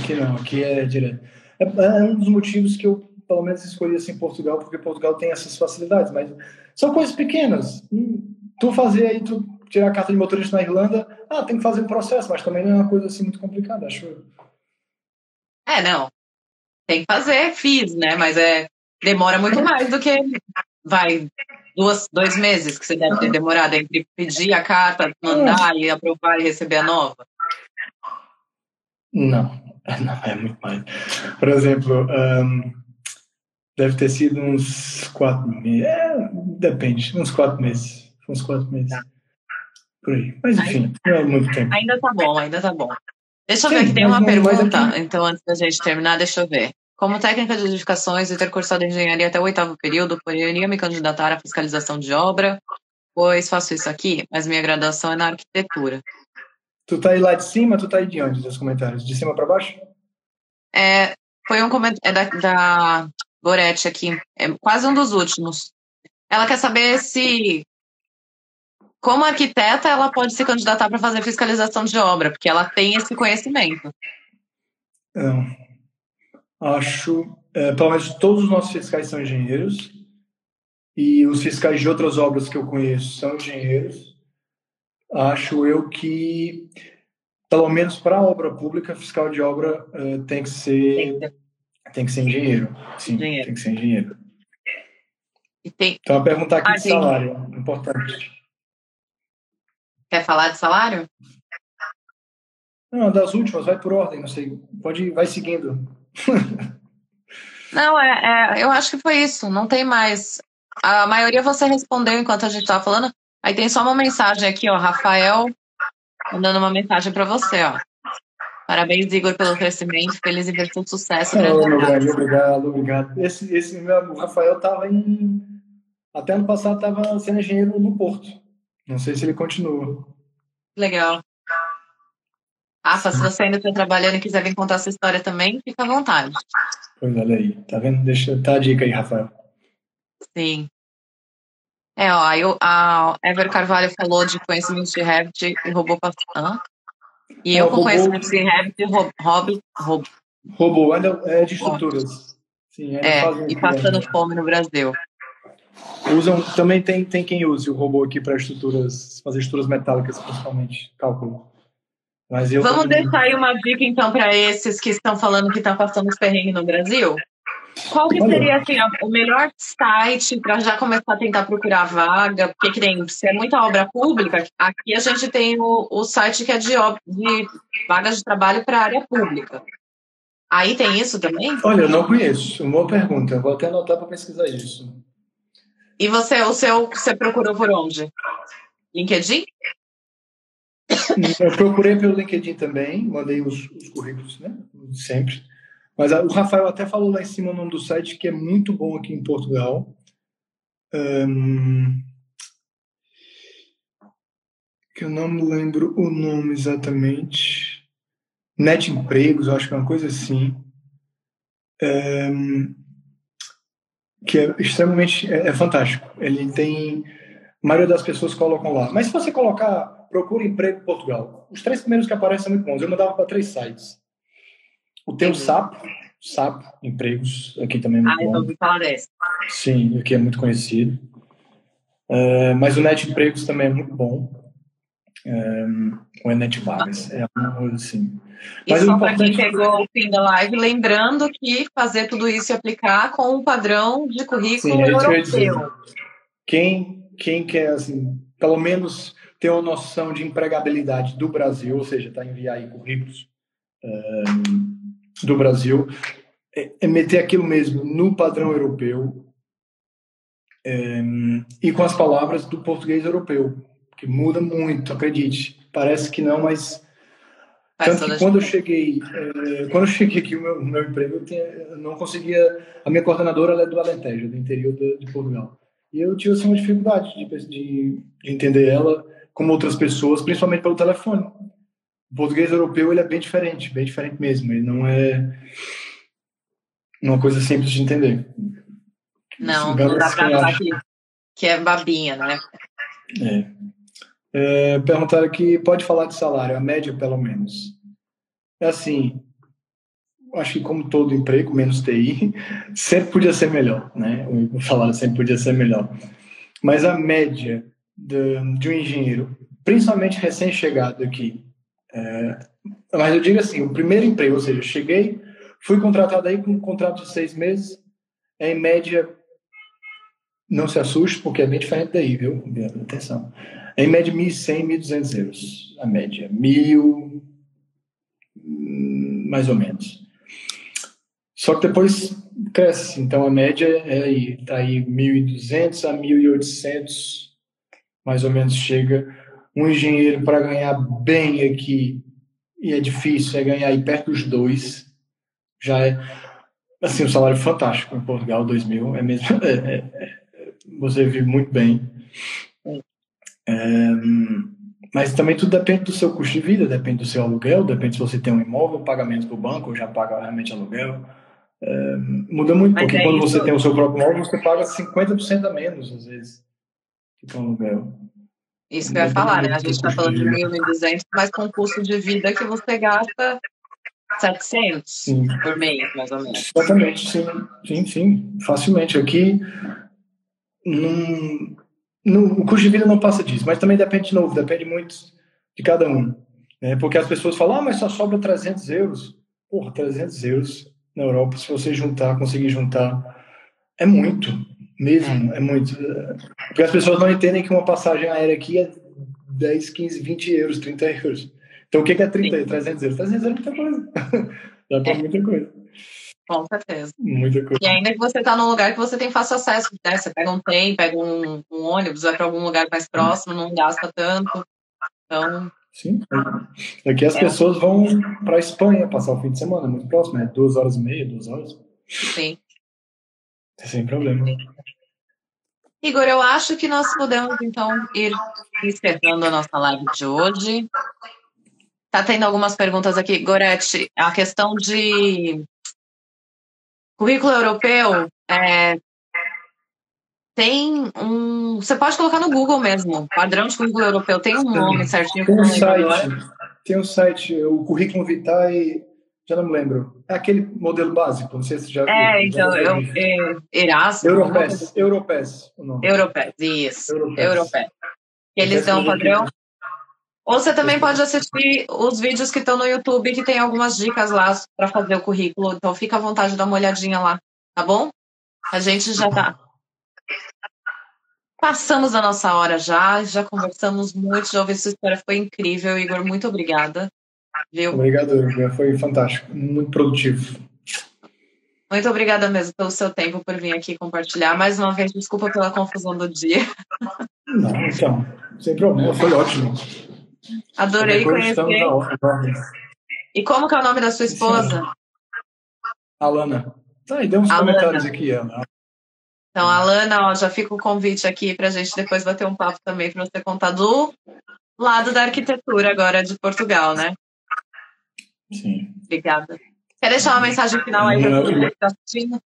B: Aqui não, aqui é direto. É, é, um dos motivos que eu, pelo menos, escolhi assim Portugal, porque Portugal tem essas facilidades, mas são coisas pequenas. Hum, tu fazer aí, tu tirar a carta de motorista na Irlanda, ah, tem que fazer um processo, mas também não é uma coisa assim muito complicada, acho eu.
A: É, não. Tem que fazer, fiz, né? Mas é demora muito mais do que vai duas, dois meses que você deve ter demorado entre pedir a carta, mandar é. e aprovar e receber a nova.
B: Não, Não, é muito mais. Por exemplo, um, deve ter sido uns quatro meses. É, depende, uns quatro meses. Uns quatro meses. Tá. Por aí. Mas enfim, não é muito tempo.
A: Ainda tá bom, ainda tá bom. Deixa eu Sim, ver, aqui tem uma pergunta. Aqui... Então, antes da gente terminar, deixa eu ver. Como técnica de edificações e ter cursado engenharia até o oitavo período, poderia me candidatar à fiscalização de obra, pois faço isso aqui, mas minha graduação é na arquitetura.
B: Tu tá aí lá de cima, tu tá aí de onde dos comentários? De cima para baixo?
A: É, foi um comentário é da, da Goretti aqui, é quase um dos últimos. Ela quer saber se, como arquiteta, ela pode se candidatar para fazer fiscalização de obra, porque ela tem esse conhecimento.
B: É, acho, é, pelo menos todos os nossos fiscais são engenheiros, e os fiscais de outras obras que eu conheço são engenheiros acho eu que, pelo menos para a obra pública, fiscal de obra uh, tem que ser Tem que ser engenheiro. Sim,
A: Engenheiro.
B: tem que ser engenheiro.
A: Tem...
B: Então, a perguntar aqui
A: Ah,
B: de salário, importante.
A: Quer falar de salário?
B: Não, das últimas, vai por ordem, não sei. Pode ir, vai seguindo.
A: Não, é, é, eu acho que foi isso. Não tem mais. A maioria você respondeu enquanto a gente estava falando. Aí tem só uma mensagem aqui, ó. Rafael mandando uma mensagem para você, ó. Parabéns, Igor, pelo crescimento. Feliz e seu sucesso.
B: meu grande, obrigado, obrigado. Esse, esse meu, o Rafael estava em. Até ano passado estava sendo engenheiro no Porto. Não sei se ele continua.
A: Legal. Rafa, se você ainda está trabalhando e quiser vir contar sua história também, fica à vontade.
B: Pois olha aí, tá vendo? Deixa tá a dica aí, Rafael.
A: Sim. É, ó, aí o- a Ever Carvalho falou de conhecimento de Revit e robô passando. E
B: É,
A: eu com
B: robô-
A: conhecimento de Revit, hobby, robô,
B: Robô, ainda é de estruturas. Sim,
A: é,
B: fazem
A: e passando
B: ainda.
A: fome no Brasil.
B: Usam, também tem, tem quem use o robô aqui para estruturas, fazer estruturas metálicas, principalmente, cálculo. Mas eu
A: Vamos
B: também-
A: deixar aí uma dica, então, para esses que estão falando que estão passando os perrengues no Brasil. Qual que seria assim, o melhor site para já começar a tentar procurar vaga? Porque que nem, se é muita obra pública, aqui a gente tem o, o site que é de, de vagas de trabalho para área pública. Aí tem isso também?
B: Olha, eu não conheço. Uma boa pergunta. Eu vou até anotar para pesquisar isso.
A: E você, o seu, você procurou por onde? LinkedIn?
B: Eu procurei pelo LinkedIn também, mandei os, os currículos, né? Sempre. Mas a- o Rafael até falou lá em cima o nome do site, que é muito bom aqui em Portugal. Ahn, que eu não me lembro o nome exatamente. Net Empregos, eu acho que é uma coisa assim. Ahn, que é extremamente é, é fantástico. Ele tem a maioria das pessoas colocam lá. Mas se você colocar procura emprego em Portugal, os três primeiros que aparecem são muito bons. Eu mandava para três sites. O o
A: Entendi.
B: SAP, SAP empregos aqui também é
A: Ah,
B: muito
A: eu
B: bom.
A: ouvi falar desse.
B: Sim, aqui é muito conhecido. É, mas o Net Empregos também é muito bom. É, o Net Vagas é uma assim.
A: E
B: Mas o
A: só para quem
B: importante-
A: pegou o fim da live, lembrando que fazer tudo isso e aplicar com o padrão de currículo
B: Sim, é ia dizer.
A: europeu.
B: Quem, quem quer, assim, pelo menos ter uma noção de empregabilidade do Brasil, ou seja, tá enviar aí currículos ehm, do Brasil, é, é meter aquilo mesmo no padrão europeu ehm, e com as palavras do português europeu, que muda muito, acredite. Parece que não, mas tanto que quando eu cheguei, eh, quando eu cheguei aqui, o meu, meu emprego, eu, tinha- eu não conseguia. A minha coordenadora ela é do Alentejo, do interior de, de Portugal. E eu tive assim, uma dificuldade de, de, de entender ela como outras pessoas, principalmente pelo telefone. O português europeu ele é bem diferente, bem diferente mesmo. Ele não é uma coisa simples de entender.
A: Não, não dá pra falar que, que é babinha, né?
B: É. É, perguntaram aqui, pode falar de salário, a média pelo menos. É assim, acho que como todo emprego, menos TI, sempre podia ser melhor, né? O salário sempre podia ser melhor. Mas a média de, de um engenheiro, principalmente recém-chegado aqui, é, mas eu digo assim, o primeiro emprego, ou seja, cheguei, fui contratado aí com um contrato de seis meses, em média, não se assuste, porque é bem diferente daí, viu? Atenção. Em média 1.100, 1.200 euros, a média. Mil, hum, mais ou menos. Só que depois cresce, então a média é aí, tá aí 1.200 a 1.800, mais ou menos chega. Um engenheiro para ganhar bem aqui, e é difícil, é ganhar aí perto dos dois, já é, assim, um salário fantástico em Portugal, 2 mil, é mesmo, é, é, é, você vive muito bem. É, mas também tudo depende do seu custo de vida, depende do seu aluguel, depende se você tem um imóvel, pagamento do banco, ou já paga realmente aluguel. É, muda muito,
A: Mas
B: porque
A: é
B: quando
A: isso.
B: você tem o seu próprio imóvel, você paga 50% a menos, às vezes, que um aluguel.
A: Isso que eu ia falar, né? A gente tá falando de 1.200, mas com custo de vida que você gasta 700
B: Sim.
A: por mês, mais ou menos.
B: Exatamente, sim, sim, sim, facilmente. Aqui, num, num, o custo de vida não passa disso, mas também depende de novo, depende muito de cada um. Né? Porque as pessoas falam, ah, mas só sobra 300 euros. Porra, 300 euros na Europa, se você juntar, conseguir juntar, é muito, mesmo, é muito. Porque as pessoas não entendem que uma passagem aérea aqui é 10, 15, 20 euros, 30 euros. Então o que é 30, Sim. 300 euros? 300 euros é muita coisa. Dá pra é. muita coisa.
A: Com certeza.
B: Muita coisa.
A: E ainda que você está num lugar que você tem fácil acesso, né? Você pega um trem, pega um, um ônibus, vai para algum lugar mais próximo, não gasta tanto. Então.
B: Sim. Aqui as é. pessoas vão para a Espanha passar o fim de semana, muito próximo, né? Duas horas e meia, duas horas.
A: Sim.
B: Sem problema.
A: Igor, eu acho que nós podemos então ir encerrando a nossa live de hoje. Tá tendo algumas perguntas aqui. Gorete, a questão de currículo europeu é, tem um. Você pode colocar no Google mesmo. Padrão de currículo europeu tem um nome certinho.
B: Tem um site. Tem um site, o currículo vitae. Já não me lembro. É aquele modelo básico, não sei se já
A: viu. É, então, eu, é, Erasmus.
B: Europes, Europes, o nome.
A: Europes, isso. Europes. Europes. Eles dão padrão. Ou você também pode assistir os vídeos que estão no YouTube, que tem algumas dicas lá para fazer o currículo. Então fica à vontade de dar uma olhadinha lá, tá bom? A gente já tá. Passamos a nossa hora já, já conversamos muito, já ouvi sua história, foi incrível. Igor, muito obrigada.
B: Viu? Obrigado, foi fantástico, muito produtivo.
A: Muito obrigada mesmo pelo seu tempo por vir aqui compartilhar. Mais uma vez, desculpa pela confusão do dia.
B: Não, então, sem problema, foi ótimo.
A: Adorei conhecer. E como que é o nome da sua esposa?
B: Alana. Tá, e deu uns Alana. comentários aqui, Ana.
A: Então, Alana, ó, já fica o convite aqui para a gente depois bater um papo também para você contar do lado da arquitetura agora de Portugal, né?
B: Sim.
A: Obrigada. Quer deixar uma mensagem final aí para você que está assistindo?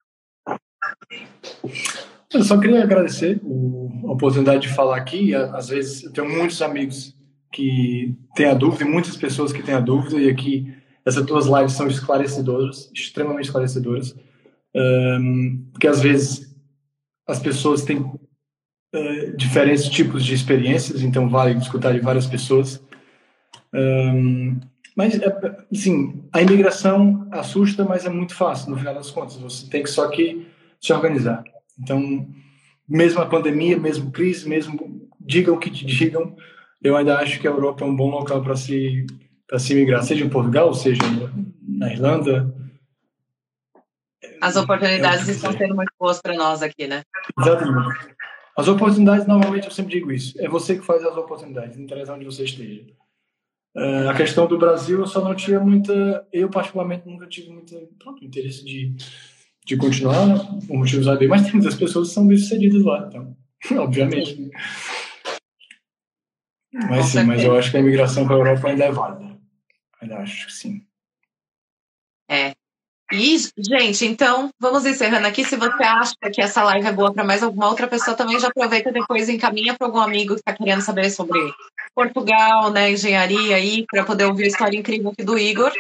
B: Eu só queria agradecer a oportunidade de falar aqui. Às vezes eu tenho muitos amigos que têm a dúvida, e muitas pessoas que têm a dúvida, e aqui essas duas lives são esclarecedoras, extremamente esclarecedoras, porque às vezes as pessoas têm uh, diferentes tipos de experiências, então vale escutar de várias pessoas. Um, mas, assim, a imigração assusta, mas é muito fácil, no final das contas. Você tem que só que se organizar. Então, mesmo a pandemia, mesmo crise, mesmo digam o que te digam, eu ainda acho que a Europa é um bom local para se para se migrar, seja em Portugal, seja na Irlanda.
A: As oportunidades é estão sendo muito boas para nós aqui, né?
B: Exatamente. As oportunidades, normalmente, eu sempre digo isso, é você que faz as oportunidades, não interessa onde você esteja. Uh, a questão do Brasil, eu só não tinha muita, eu particularmente nunca tive muito interesse de, de continuar, por motivos a mas tem muitas pessoas que são bem-sucedidas lá, então, obviamente. Mas sim, mas eu acho que a imigração para a Europa ainda é válida. Ainda acho que sim.
A: É. E, gente, então, vamos encerrando aqui. Se você acha que essa live é boa para mais alguma outra pessoa, também já aproveita depois e encaminha para algum amigo que está querendo saber sobre Portugal, né, engenharia aí, para poder ouvir a história incrível aqui do Igor.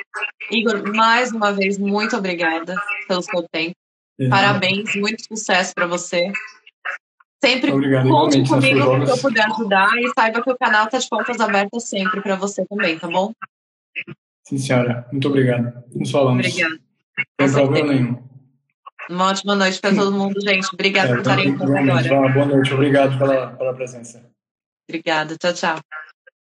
A: Igor, mais uma vez, muito obrigada pelo seu tempo. É. Parabéns, muito sucesso para você. Sempre
B: Obrigado,
A: conte comigo que eu puder ajudar e saiba que o canal está de portas abertas sempre para você também, tá bom?
B: Sim, senhora. Muito obrigado. Nos falamos.
A: Obrigada.
B: Sem problema nenhum.
A: Uma ótima noite para todo mundo, gente. Obrigada é, por estarem aqui agora.
B: Boa noite. Obrigado pela, pela presença.
A: Obrigada. Tchau, tchau.